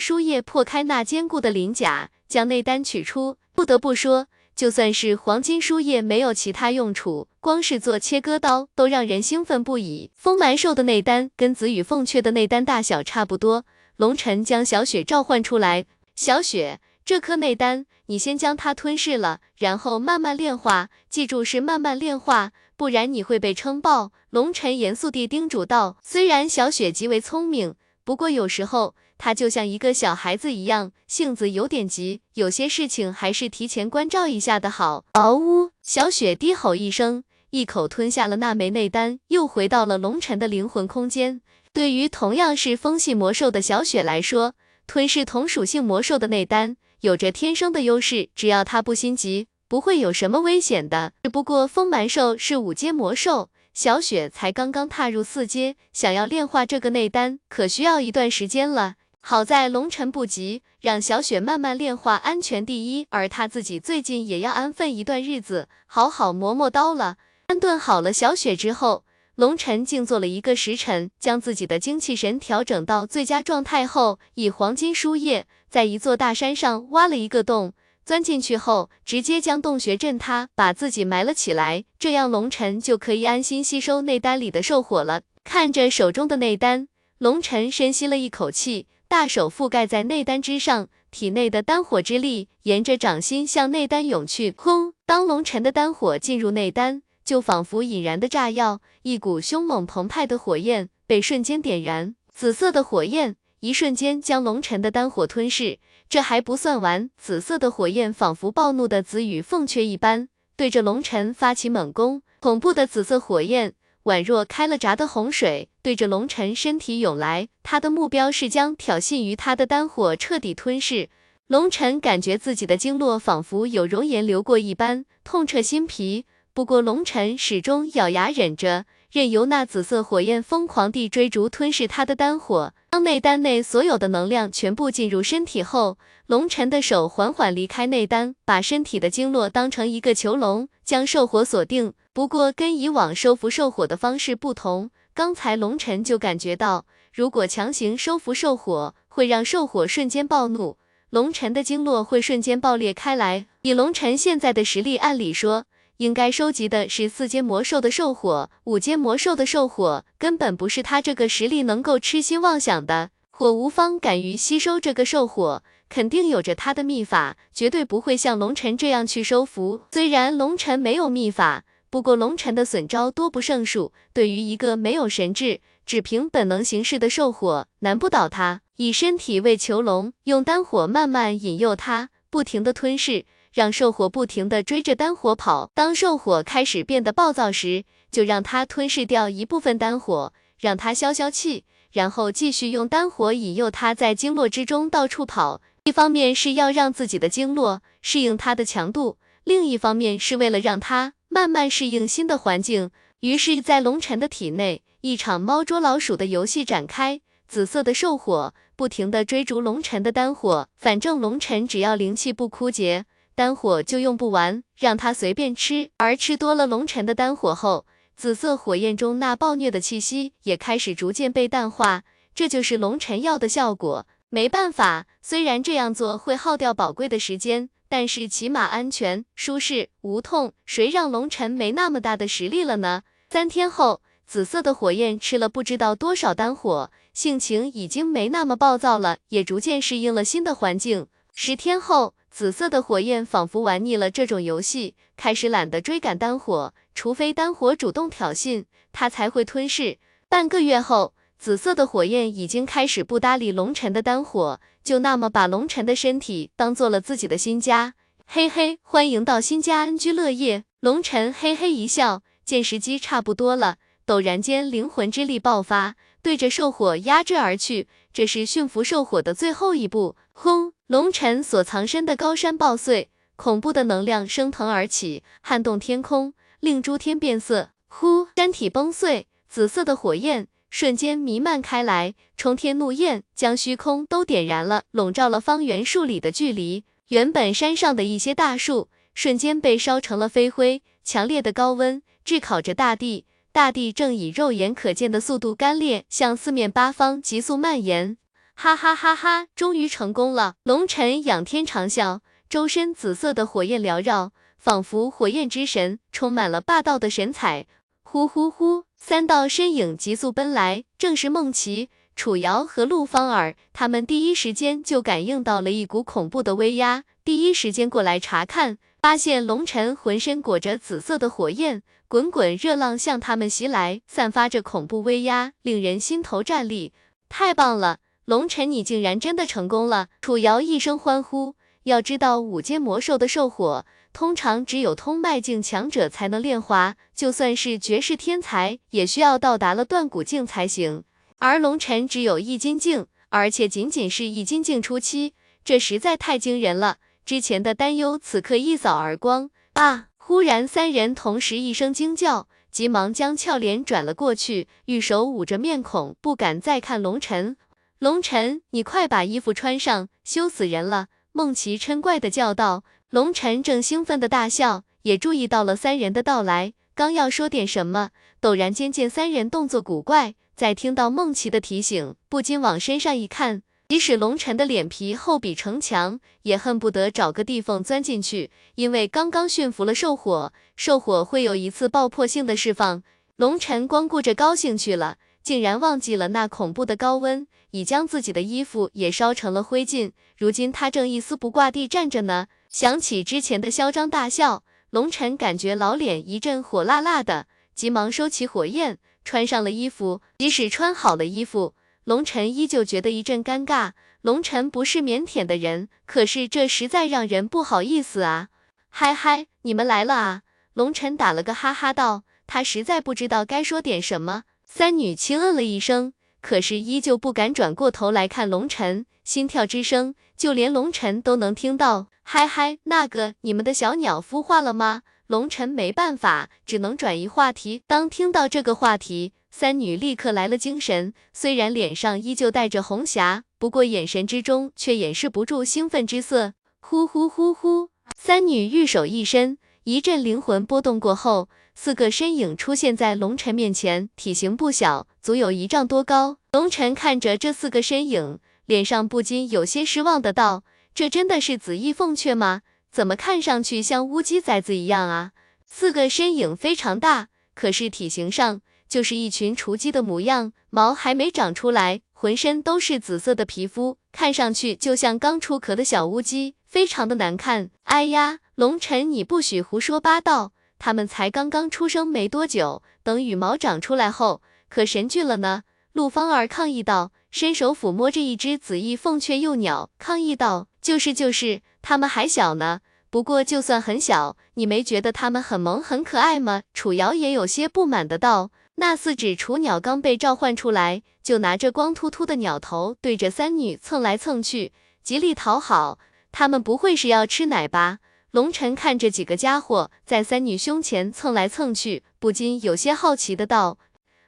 书页破开那坚固的鳞甲，将内丹取出。不得不说，就算是黄金书页没有其他用处，光是做切割刀都让人兴奋不已。风蛮兽的内丹跟紫羽凤雀的内丹大小差不多。龙尘将小雪召唤出来，小雪，这颗内丹，你先将它吞噬了，然后慢慢炼化，记住是慢慢炼化，不然你会被撑爆。龙尘严肃地叮嘱道。虽然小雪极为聪明，不过有时候她就像一个小孩子一样，性子有点急，有些事情还是提前关照一下的好。嗷呜！小雪低吼一声，一口吞下了那枚内丹，又回到了龙尘的灵魂空间。对于同样是风系魔兽的小雪来说，吞噬同属性魔兽的内丹有着天生的优势，只要他不心急，不会有什么危险的。只不过风蛮兽是五阶魔兽，小雪才刚刚踏入四阶，想要炼化这个内丹，可需要一段时间了。好在龙尘不急，让小雪慢慢炼化，安全第一。而他自己最近也要安分一段日子，好好磨磨刀了。安顿好了小雪之后。龙晨静坐了一个时辰，将自己的精气神调整到最佳状态后，以黄金书页在一座大山上挖了一个洞，钻进去后，直接将洞穴震塌，把自己埋了起来。这样龙晨就可以安心吸收内丹里的兽火了。看着手中的内丹，龙晨深吸了一口气，大手覆盖在内丹之上，体内的丹火之力沿着掌心向内丹涌去。轰！当龙晨的丹火进入内丹。就仿佛引燃的炸药，一股凶猛澎湃的火焰被瞬间点燃，紫色的火焰一瞬间将龙尘的丹火吞噬。这还不算完，紫色的火焰仿佛暴怒的紫羽凤阙一般，对着龙尘发起猛攻。恐怖的紫色火焰宛若开了闸的洪水，对着龙尘身体涌来。他的目标是将挑衅于他的丹火彻底吞噬。龙尘感觉自己的经络仿佛有熔岩流过一般，痛彻心脾。不过，龙尘始终咬牙忍着，任由那紫色火焰疯狂地追逐吞噬他的丹火。当内丹内所有的能量全部进入身体后，龙尘的手缓缓离开内丹，把身体的经络当成一个囚笼，将兽火锁定。不过，跟以往收服兽火的方式不同，刚才龙尘就感觉到，如果强行收服兽火，会让兽火瞬间暴怒，龙尘的经络会瞬间爆裂开来。以龙尘现在的实力，按理说。应该收集的是四阶魔兽的兽火，五阶魔兽的兽火根本不是他这个实力能够痴心妄想的。火无方敢于吸收这个兽火，肯定有着他的秘法，绝对不会像龙尘这样去收服。虽然龙尘没有秘法，不过龙尘的损招多不胜数，对于一个没有神智、只凭本能行事的兽火，难不倒他。以身体为囚笼，用丹火慢慢引诱他，不停地吞噬。让兽火不停地追着丹火跑，当兽火开始变得暴躁时，就让它吞噬掉一部分丹火，让它消消气，然后继续用丹火引诱它在经络之中到处跑。一方面是要让自己的经络适应它的强度，另一方面是为了让它慢慢适应新的环境。于是，在龙尘的体内，一场猫捉老鼠的游戏展开，紫色的兽火不停地追逐龙尘的丹火，反正龙尘只要灵气不枯竭。丹火就用不完，让他随便吃。而吃多了龙尘的丹火后，紫色火焰中那暴虐的气息也开始逐渐被淡化。这就是龙尘要的效果。没办法，虽然这样做会耗掉宝贵的时间，但是起码安全、舒适、无痛。谁让龙尘没那么大的实力了呢？三天后，紫色的火焰吃了不知道多少丹火，性情已经没那么暴躁了，也逐渐适应了新的环境。十天后。紫色的火焰仿佛玩腻了这种游戏，开始懒得追赶丹火，除非丹火主动挑衅，它才会吞噬。半个月后，紫色的火焰已经开始不搭理龙尘的丹火，就那么把龙尘的身体当做了自己的新家。嘿嘿，欢迎到新家安居乐业。龙尘嘿嘿一笑，见时机差不多了，陡然间灵魂之力爆发，对着兽火压制而去。这是驯服兽火的最后一步。轰！龙尘所藏身的高山爆碎，恐怖的能量升腾而起，撼动天空，令诸天变色。呼！山体崩碎，紫色的火焰瞬间弥漫开来，冲天怒焰将虚空都点燃了，笼罩了方圆数里的距离。原本山上的一些大树瞬间被烧成了飞灰，强烈的高温炙烤着大地，大地正以肉眼可见的速度干裂，向四面八方急速蔓延。哈哈哈哈！终于成功了！龙尘仰天长啸，周身紫色的火焰缭绕，仿佛火焰之神，充满了霸道的神采。呼呼呼！三道身影急速奔来，正是梦琪。楚瑶和陆芳儿，他们第一时间就感应到了一股恐怖的威压，第一时间过来查看，发现龙尘浑身裹着紫色的火焰，滚滚热浪向他们袭来，散发着恐怖威压，令人心头战栗。太棒了，龙尘，你竟然真的成功了！楚瑶一声欢呼。要知道，五阶魔兽的兽火，通常只有通脉境强者才能炼化，就算是绝世天才，也需要到达了断骨境才行。而龙尘只有一金境，而且仅仅是一金境初期，这实在太惊人了。之前的担忧此刻一扫而光。啊！忽然，三人同时一声惊叫，急忙将俏脸转了过去，玉手捂着面孔，不敢再看龙尘。龙尘，你快把衣服穿上，羞死人了！孟琪嗔怪的叫道。龙尘正兴奋的大笑，也注意到了三人的到来，刚要说点什么，陡然间见三人动作古怪。在听到孟琪的提醒，不禁往身上一看，即使龙尘的脸皮厚比城墙，也恨不得找个地缝钻进去。因为刚刚驯服了兽火，兽火会有一次爆破性的释放。龙尘光顾着高兴去了，竟然忘记了那恐怖的高温已将自己的衣服也烧成了灰烬。如今他正一丝不挂地站着呢。想起之前的嚣张大笑，龙尘感觉老脸一阵火辣辣的，急忙收起火焰。穿上了衣服，即使穿好了衣服，龙晨依旧觉得一阵尴尬。龙晨不是腼腆的人，可是这实在让人不好意思啊。嗨嗨，你们来了啊！龙晨打了个哈哈道，他实在不知道该说点什么。三女轻嗯了一声，可是依旧不敢转过头来看龙晨，心跳之声就连龙晨都能听到。嗨嗨，那个，你们的小鸟孵化了吗？龙晨没办法，只能转移话题。当听到这个话题，三女立刻来了精神，虽然脸上依旧带着红霞，不过眼神之中却掩饰不住兴奋之色。呼呼呼呼，三女玉手一伸，一阵灵魂波动过后，四个身影出现在龙晨面前，体型不小，足有一丈多高。龙晨看着这四个身影，脸上不禁有些失望的道：“这真的是紫翼凤雀吗？”怎么看上去像乌鸡崽子一样啊？四个身影非常大，可是体型上就是一群雏鸡的模样，毛还没长出来，浑身都是紫色的皮肤，看上去就像刚出壳的小乌鸡，非常的难看。哎呀，龙尘，你不许胡说八道，它们才刚刚出生没多久，等羽毛长出来后，可神俊了呢。陆芳儿抗议道，伸手抚摸着一只紫翼凤雀幼鸟，抗议道，就是就是。它们还小呢，不过就算很小，你没觉得它们很萌很可爱吗？楚瑶也有些不满的道。那四只雏鸟刚被召唤出来，就拿着光秃秃的鸟头对着三女蹭来蹭去，极力讨好。他们不会是要吃奶吧？龙晨看着几个家伙在三女胸前蹭来蹭去，不禁有些好奇的道：“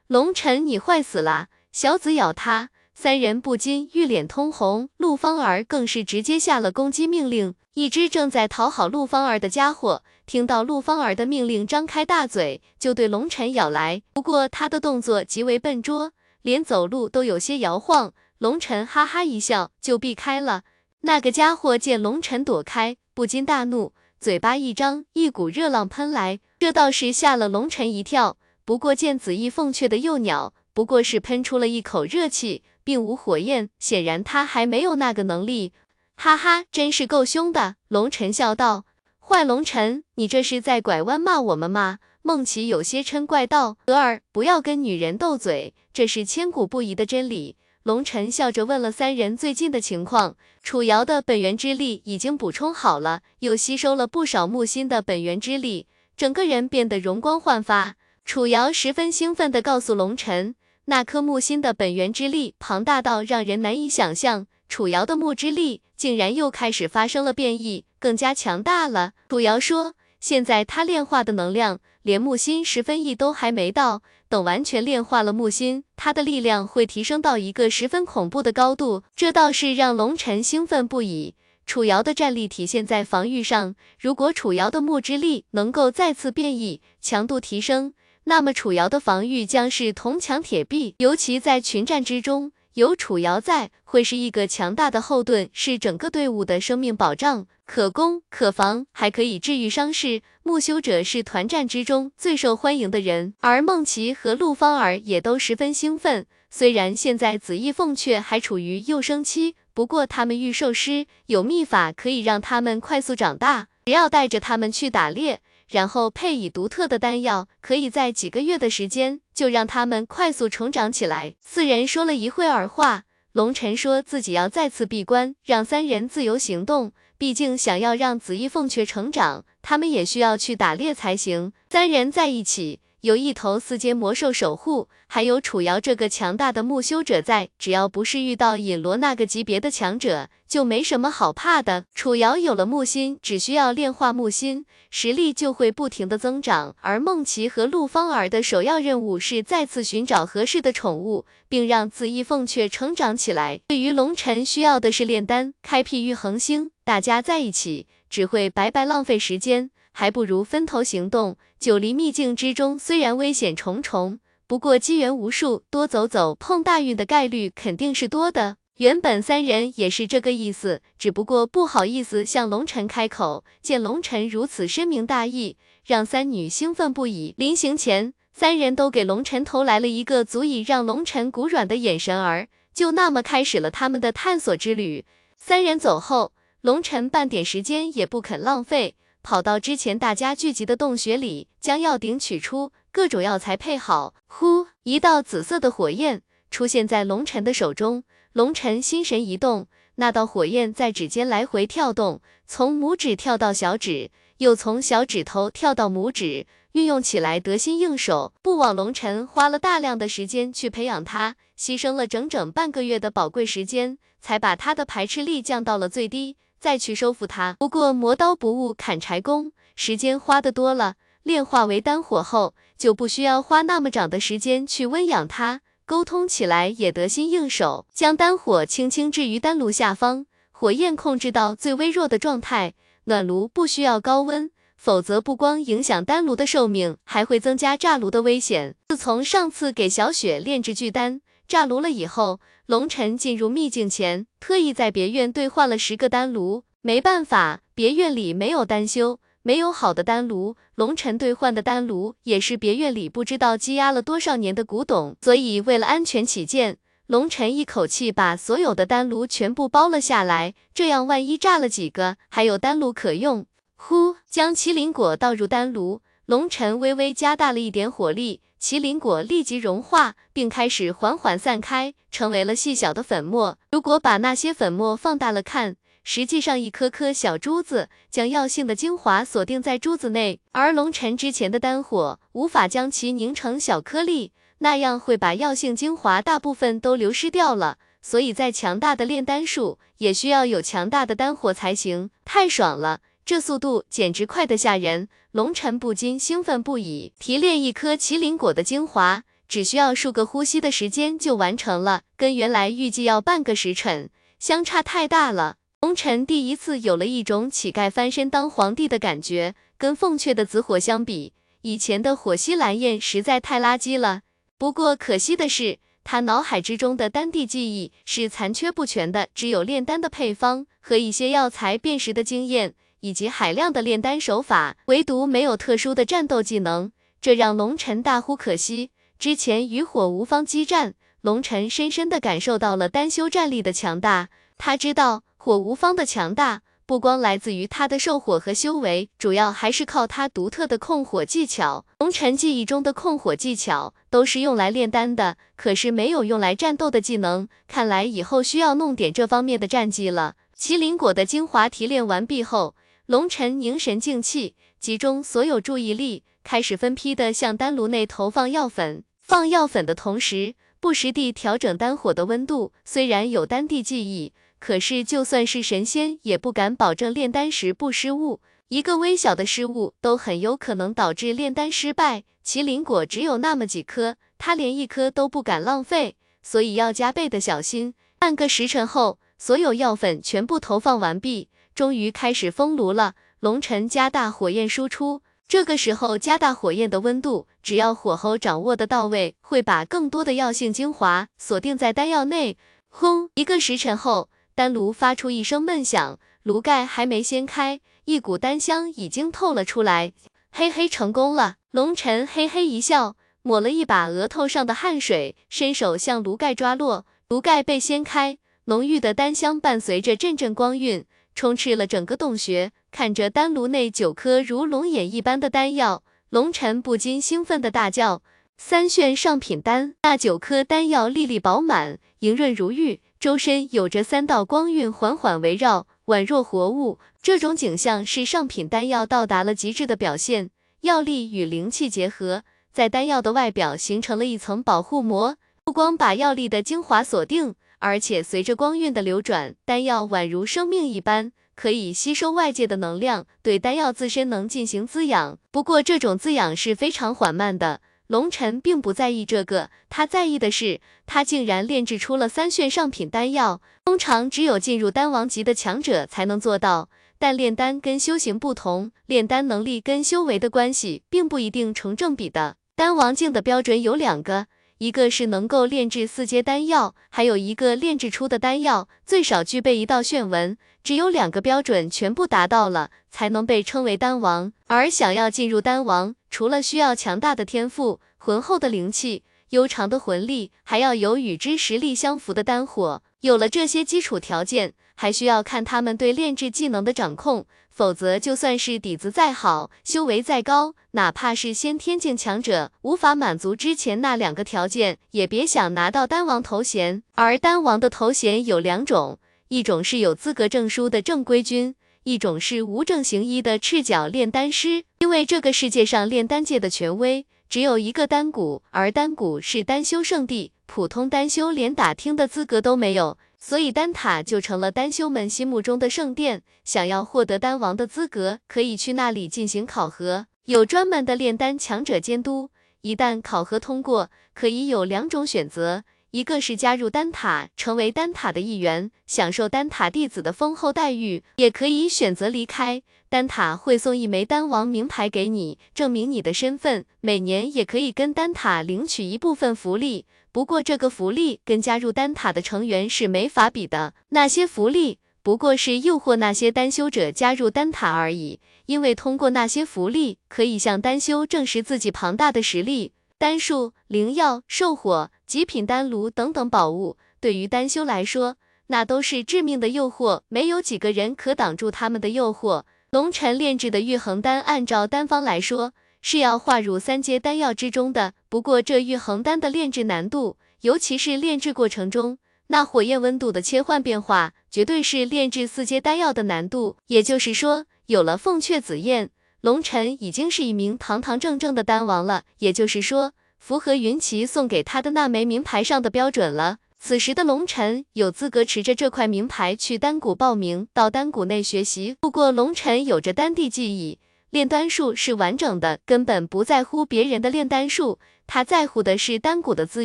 龙晨，你坏死了！”小紫咬他。三人不禁玉脸通红，陆芳儿更是直接下了攻击命令。一只正在讨好陆芳儿的家伙，听到陆芳儿的命令，张开大嘴就对龙晨咬来。不过他的动作极为笨拙，连走路都有些摇晃。龙晨哈哈一笑，就避开了。那个家伙见龙晨躲开，不禁大怒，嘴巴一张，一股热浪喷来，这倒是吓了龙晨一跳。不过见紫翼凤雀的幼鸟，不过是喷出了一口热气。并无火焰，显然他还没有那个能力。哈哈，真是够凶的！龙尘笑道。坏龙尘，你这是在拐弯骂我们吗？孟琪有些嗔怪道。娥儿，不要跟女人斗嘴，这是千古不移的真理。龙尘笑着问了三人最近的情况。楚瑶的本源之力已经补充好了，又吸收了不少木心的本源之力，整个人变得容光焕发。楚瑶十分兴奋地告诉龙晨，那颗木心的本源之力庞大到让人难以想象。楚瑶的木之力竟然又开始发生了变异，更加强大了。楚瑶说，现在他炼化的能量连木心十分亿都还没到，等完全炼化了木心，他的力量会提升到一个十分恐怖的高度。这倒是让龙晨兴奋不已。楚瑶的战力体现在防御上，如果楚瑶的木之力能够再次变异，强度提升，那么楚瑶的防御将是铜墙铁壁，尤其在群战之中，有楚瑶在，会是一个强大的后盾，是整个队伍的生命保障，可攻可防，还可以治愈伤势。木修者是团战之中最受欢迎的人，而梦琪和陆芳儿也都十分兴奋。虽然现在紫翼凤雀还处于幼生期。不过，他们御兽师有秘法可以让他们快速长大，只要带着他们去打猎，然后配以独特的丹药，可以在几个月的时间就让他们快速成长起来。四人说了一会儿话，龙晨说自己要再次闭关，让三人自由行动。毕竟想要让紫翼凤雀成长，他们也需要去打猎才行。三人在一起。有一头四阶魔兽守护，还有楚瑶这个强大的木修者在，只要不是遇到尹罗那个级别的强者，就没什么好怕的。楚瑶有了木心，只需要炼化木心，实力就会不停的增长。而梦琪和陆芳儿的首要任务是再次寻找合适的宠物，并让紫翼凤雀成长起来。对于龙尘，需要的是炼丹，开辟玉恒星。大家在一起，只会白白浪费时间。还不如分头行动。九黎秘境之中虽然危险重重，不过机缘无数，多走走碰大运的概率肯定是多的。原本三人也是这个意思，只不过不好意思向龙尘开口。见龙尘如此深明大义，让三女兴奋不已。临行前，三人都给龙尘投来了一个足以让龙尘骨软的眼神儿，就那么开始了他们的探索之旅。三人走后，龙尘半点时间也不肯浪费。跑到之前大家聚集的洞穴里，将药鼎取出，各种药材配好。呼，一道紫色的火焰出现在龙尘的手中，龙尘心神一动，那道火焰在指尖来回跳动，从拇指跳到小指，又从小指头跳到拇指，运用起来得心应手。不枉龙尘花了大量的时间去培养它，牺牲了整整半个月的宝贵时间，才把它的排斥力降到了最低。再去收复它。不过磨刀不误砍柴工，时间花的多了，炼化为丹火后，就不需要花那么长的时间去温养它，沟通起来也得心应手。将丹火轻轻置于丹炉下方，火焰控制到最微弱的状态。暖炉不需要高温，否则不光影响丹炉的寿命，还会增加炸炉的危险。自从上次给小雪炼制巨丹炸炉了以后。龙尘进入秘境前，特意在别院兑换了十个丹炉。没办法，别院里没有丹修，没有好的丹炉。龙尘兑换的丹炉也是别院里不知道积压了多少年的古董，所以为了安全起见，龙尘一口气把所有的丹炉全部包了下来，这样万一炸了几个，还有丹炉可用。呼，将麒麟果倒入丹炉，龙尘微微加大了一点火力。麒麟果立即融化，并开始缓缓散开，成为了细小的粉末。如果把那些粉末放大了看，实际上一颗颗小珠子将药性的精华锁定在珠子内，而龙尘之前的丹火无法将其凝成小颗粒，那样会把药性精华大部分都流失掉了。所以，在强大的炼丹术，也需要有强大的丹火才行。太爽了！这速度简直快得吓人，龙尘不禁兴奋不已。提炼一颗麒麟果的精华，只需要数个呼吸的时间就完成了，跟原来预计要半个时辰，相差太大了。龙尘第一次有了一种乞丐翻身当皇帝的感觉。跟凤雀的紫火相比，以前的火蜥蓝焰实在太垃圾了。不过可惜的是，他脑海之中的丹地记忆是残缺不全的，只有炼丹的配方和一些药材辨识的经验。以及海量的炼丹手法，唯独没有特殊的战斗技能，这让龙尘大呼可惜。之前与火无方激战，龙尘深深的感受到了丹修战力的强大。他知道火无方的强大，不光来自于他的兽火和修为，主要还是靠他独特的控火技巧。龙尘记忆中的控火技巧都是用来炼丹的，可是没有用来战斗的技能。看来以后需要弄点这方面的战绩了。麒麟果的精华提炼完毕后。龙尘凝神静气，集中所有注意力，开始分批的向丹炉内投放药粉。放药粉的同时，不时地调整丹火的温度。虽然有丹地记忆，可是就算是神仙也不敢保证炼丹时不失误。一个微小的失误都很有可能导致炼丹失败。麒麟果只有那么几颗，他连一颗都不敢浪费，所以要加倍的小心。半个时辰后，所有药粉全部投放完毕，终于开始封炉了。龙尘加大火焰输出。这个时候加大火焰的温度，只要火候掌握的到位，会把更多的药性精华锁定在丹药内。轰！一个时辰后，丹炉发出一声闷响，炉盖还没掀开，一股丹香已经透了出来。嘿嘿，成功了！龙尘嘿嘿一笑，抹了一把额头上的汗水，伸手向炉盖抓落，炉盖被掀开，浓郁的丹香伴随着阵阵光晕，充斥了整个洞穴。看着丹炉内九颗如龙眼一般的丹药，龙尘不禁兴奋地大叫：“三炫上品丹！”那九颗丹药粒粒饱满，莹润如玉，周身有着三道光晕缓缓围绕，宛若活物。这种景象是上品丹药到达了极致的表现，药力与灵气结合，在丹药的外表形成了一层保护膜，不光把药力的精华锁定，而且随着光晕的流转，丹药宛如生命一般。可以吸收外界的能量，对丹药自身能进行滋养。不过这种滋养是非常缓慢的。龙尘并不在意这个，他在意的是，他竟然炼制出了三炫上品丹药。通常只有进入丹王级的强者才能做到，但炼丹跟修行不同，炼丹能力跟修为的关系并不一定成正比的。丹王境的标准有两个。一个是能够炼制四阶丹药，还有一个炼制出的丹药最少具备一道炫纹，只有两个标准全部达到了，才能被称为丹王。而想要进入丹王，除了需要强大的天赋、浑厚的灵气、悠长的魂力，还要有与之实力相符的丹火。有了这些基础条件，还需要看他们对炼制技能的掌控。否则，就算是底子再好，修为再高，哪怕是先天境强者，无法满足之前那两个条件，也别想拿到丹王头衔。而丹王的头衔有两种，一种是有资格证书的正规军，一种是无证行医的赤脚炼丹师。因为这个世界上炼丹界的权威只有一个丹谷，而丹谷是丹修圣地，普通丹修连打听的资格都没有。所以丹塔就成了丹修们心目中的圣殿。想要获得丹王的资格，可以去那里进行考核，有专门的炼丹强者监督。一旦考核通过，可以有两种选择：一个是加入丹塔，成为丹塔的一员，享受丹塔弟子的丰厚待遇；也可以选择离开。丹塔会送一枚丹王名牌给你，证明你的身份。每年也可以跟丹塔领取一部分福利。不过这个福利跟加入丹塔的成员是没法比的，那些福利不过是诱惑那些丹修者加入丹塔而已。因为通过那些福利，可以向丹修证实自己庞大的实力。丹术、灵药、兽火、极品丹炉等等宝物，对于丹修来说，那都是致命的诱惑，没有几个人可挡住他们的诱惑。龙尘炼制的玉衡丹，按照丹方来说。是要划入三阶丹药之中的。不过这玉衡丹的炼制难度，尤其是炼制过程中那火焰温度的切换变化，绝对是炼制四阶丹药的难度。也就是说，有了凤雀紫焰，龙尘已经是一名堂堂正正的丹王了。也就是说，符合云奇送给他的那枚名牌上的标准了。此时的龙尘有资格持着这块名牌去丹谷报名，到丹谷内学习。不过龙尘有着丹地记忆。炼丹术是完整的，根本不在乎别人的炼丹术，他在乎的是丹谷的资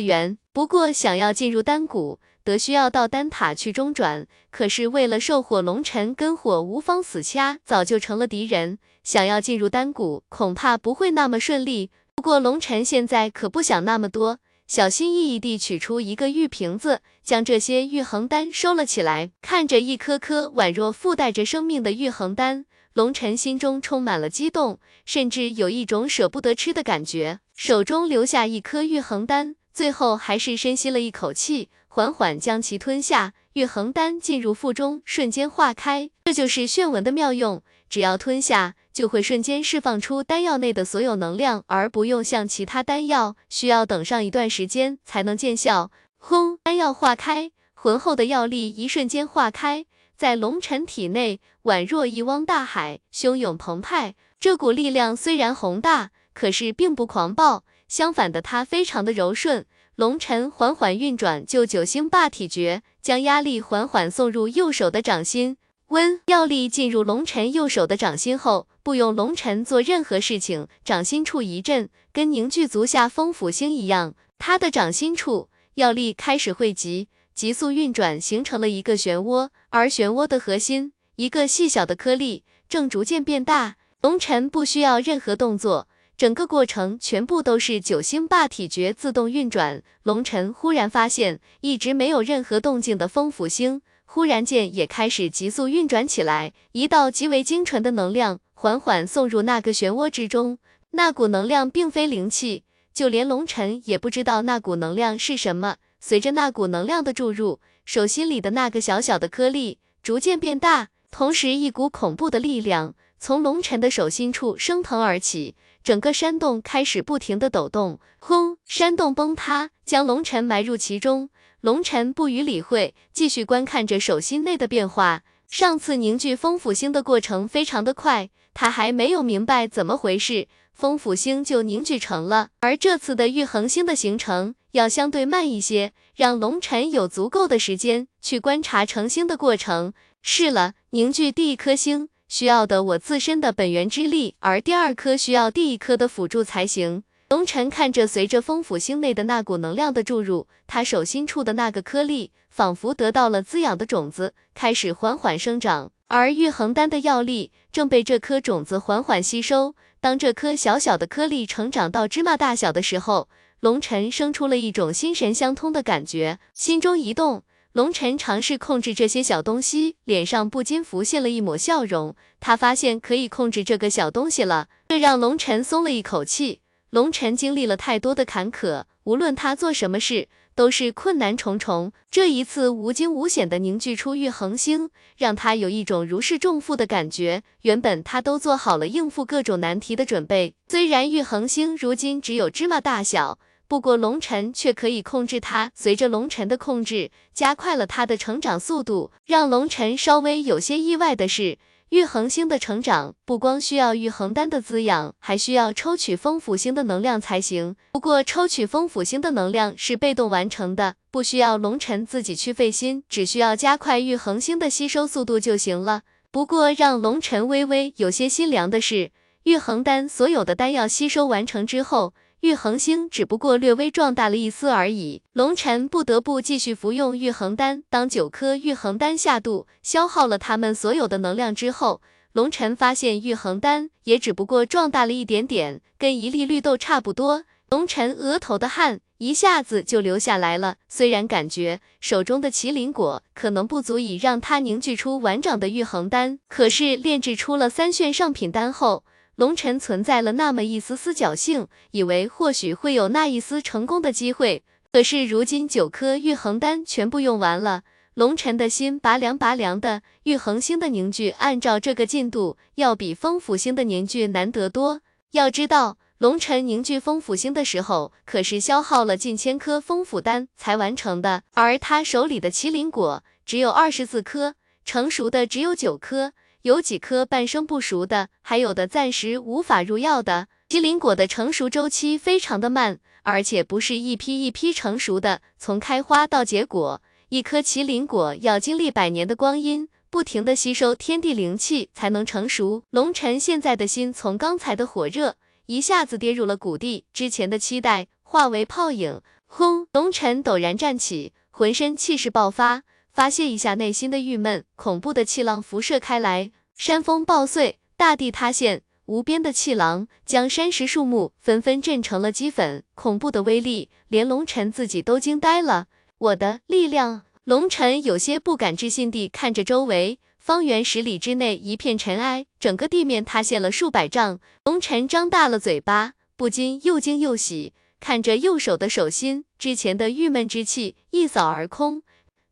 源。不过想要进入丹谷，得需要到丹塔去中转。可是为了兽火龙尘跟火无方死掐，早就成了敌人。想要进入丹谷，恐怕不会那么顺利。不过龙尘现在可不想那么多，小心翼翼地取出一个玉瓶子，将这些玉衡丹收了起来。看着一颗颗宛若附带着生命的玉衡丹。龙尘心中充满了激动，甚至有一种舍不得吃的感觉。手中留下一颗玉衡丹，最后还是深吸了一口气，缓缓将其吞下。玉衡丹进入腹中，瞬间化开。这就是炫纹的妙用，只要吞下，就会瞬间释放出丹药内的所有能量，而不用像其他丹药需要等上一段时间才能见效。轰！丹药化开，浑厚的药力一瞬间化开。在龙尘体内，宛若一汪大海，汹涌澎湃。这股力量虽然宏大，可是并不狂暴，相反的，它非常的柔顺。龙晨缓缓运转就九星霸体诀，将压力缓缓送入右手的掌心。温药力进入龙晨右手的掌心后，不用龙晨做任何事情，掌心处一震，跟凝聚足下风府星一样，他的掌心处药力开始汇集，急速运转，形成了一个漩涡，而漩涡的核心，一个细小的颗粒，正逐渐变大。龙尘不需要任何动作。整个过程全部都是九星霸体诀自动运转。龙尘忽然发现，一直没有任何动静的风府星，忽然间也开始急速运转起来。一道极为精纯的能量缓缓送入那个漩涡之中。那股能量并非灵气，就连龙尘也不知道那股能量是什么。随着那股能量的注入，手心里的那个小小的颗粒逐渐变大，同时一股恐怖的力量从龙晨的手心处升腾而起。整个山洞开始不停的抖动，轰！山洞崩塌，将龙尘埋入其中。龙尘不予理会，继续观看着手心内的变化。上次凝聚风府星的过程非常的快，他还没有明白怎么回事，风府星就凝聚成了。而这次的玉恒星的形成要相对慢一些，让龙尘有足够的时间去观察成星的过程。是了，凝聚第一颗星。需要的我自身的本源之力，而第二颗需要第一颗的辅助才行。龙尘看着随着风府星内的那股能量的注入，他手心处的那个颗粒仿佛得到了滋养的种子，开始缓缓生长。而玉衡丹的药力正被这颗种子缓缓吸收。当这颗小小的颗粒成长到芝麻大小的时候，龙尘生出了一种心神相通的感觉，心中一动。龙晨尝试控制这些小东西，脸上不禁浮现了一抹笑容。他发现可以控制这个小东西了，这让龙晨松了一口气。龙晨经历了太多的坎坷，无论他做什么事都是困难重重。这一次无惊无险的凝聚出玉恒星，让他有一种如释重负的感觉。原本他都做好了应付各种难题的准备，虽然玉恒星如今只有芝麻大小。不过龙尘却可以控制它，随着龙尘的控制，加快了它的成长速度。让龙尘稍微有些意外的是，玉恒星的成长不光需要玉恒丹的滋养，还需要抽取风府星的能量才行。不过抽取风府星的能量是被动完成的，不需要龙尘自己去费心，只需要加快玉恒星的吸收速度就行了。不过让龙尘微微有些心凉的是，玉恒丹所有的丹药吸收完成之后。玉恒星只不过略微壮大了一丝而已，龙晨不得不继续服用玉恒丹。当九颗玉恒丹下肚，消耗了他们所有的能量之后，龙晨发现玉恒丹也只不过壮大了一点点，跟一粒绿豆差不多。龙晨额头的汗一下子就流下来了。虽然感觉手中的麒麟果可能不足以让他凝聚出完整的玉恒丹，可是炼制出了三炫上品丹后。龙尘存在了那么一丝丝侥幸，以为或许会有那一丝成功的机会。可是如今九颗玉衡丹全部用完了，龙尘的心拔凉拔凉的。玉衡星的凝聚，按照这个进度，要比风府星的凝聚难得多。要知道，龙尘凝聚风府星的时候，可是消耗了近千颗风府丹才完成的，而他手里的麒麟果只有二十四颗，成熟的只有九颗。有几颗半生不熟的，还有的暂时无法入药的。麒麟果的成熟周期非常的慢，而且不是一批一批成熟的，从开花到结果，一颗麒麟果要经历百年的光阴，不停的吸收天地灵气才能成熟。龙尘现在的心从刚才的火热，一下子跌入了谷底，之前的期待化为泡影。轰！龙尘陡然站起，浑身气势爆发。发泄一下内心的郁闷，恐怖的气浪辐射开来，山峰爆碎，大地塌陷，无边的气浪将山石树木纷纷震成了齑粉，恐怖的威力，连龙尘自己都惊呆了。我的力量，龙尘有些不敢置信地看着周围，方圆十里之内一片尘埃，整个地面塌陷了数百丈。龙尘张大了嘴巴，不禁又惊又喜，看着右手的手心，之前的郁闷之气一扫而空。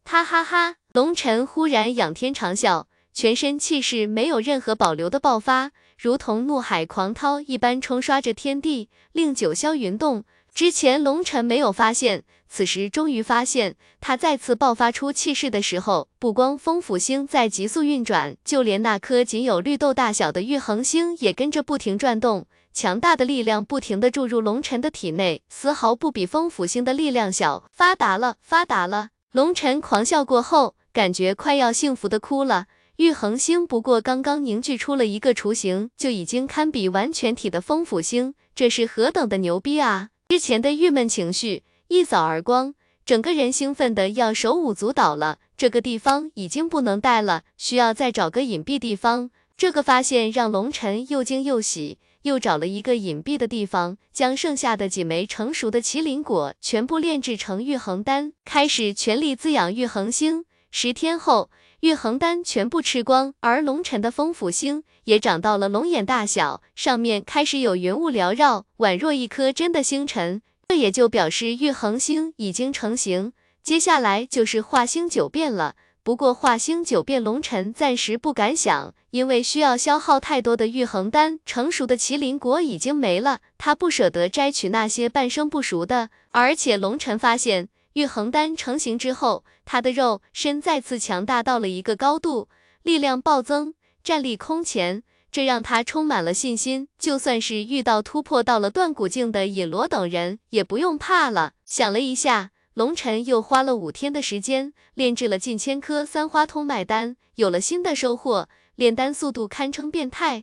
哈哈哈！龙尘忽然仰天长啸，全身气势没有任何保留的爆发，如同怒海狂涛一般冲刷着天地，令九霄云动。之前龙尘没有发现，此时终于发现，他再次爆发出气势的时候，不光风府星在急速运转，就连那颗仅有绿豆大小的玉恒星也跟着不停转动。强大的力量不停地注入龙尘的体内，丝毫不比风府星的力量小。发达了，发达了！龙尘狂笑过后，感觉快要幸福的哭了。玉恒星不过刚刚凝聚出了一个雏形，就已经堪比完全体的风府星，这是何等的牛逼啊！之前的郁闷情绪一扫而光，整个人兴奋的要手舞足蹈了。这个地方已经不能待了，需要再找个隐蔽地方。这个发现让龙尘又惊又喜，又找了一个隐蔽的地方，将剩下的几枚成熟的麒麟果全部炼制成玉衡丹，开始全力滋养玉衡星。十天后。玉衡丹全部吃光，而龙尘的风府星也长到了龙眼大小，上面开始有云雾缭绕，宛若一颗真的星辰。这也就表示玉衡星已经成型，接下来就是化星九变了。不过化星九变，龙尘暂时不敢想，因为需要消耗太多的玉衡丹，成熟的麒麟果已经没了，他不舍得摘取那些半生不熟的。而且龙尘发现。玉衡丹成型之后，他的肉身再次强大到了一个高度，力量暴增，战力空前，这让他充满了信心。就算是遇到突破到了断骨境的尹罗等人，也不用怕了。想了一下，龙尘又花了五天的时间，炼制了近千颗三花通脉丹，有了新的收获，炼丹速度堪称变态。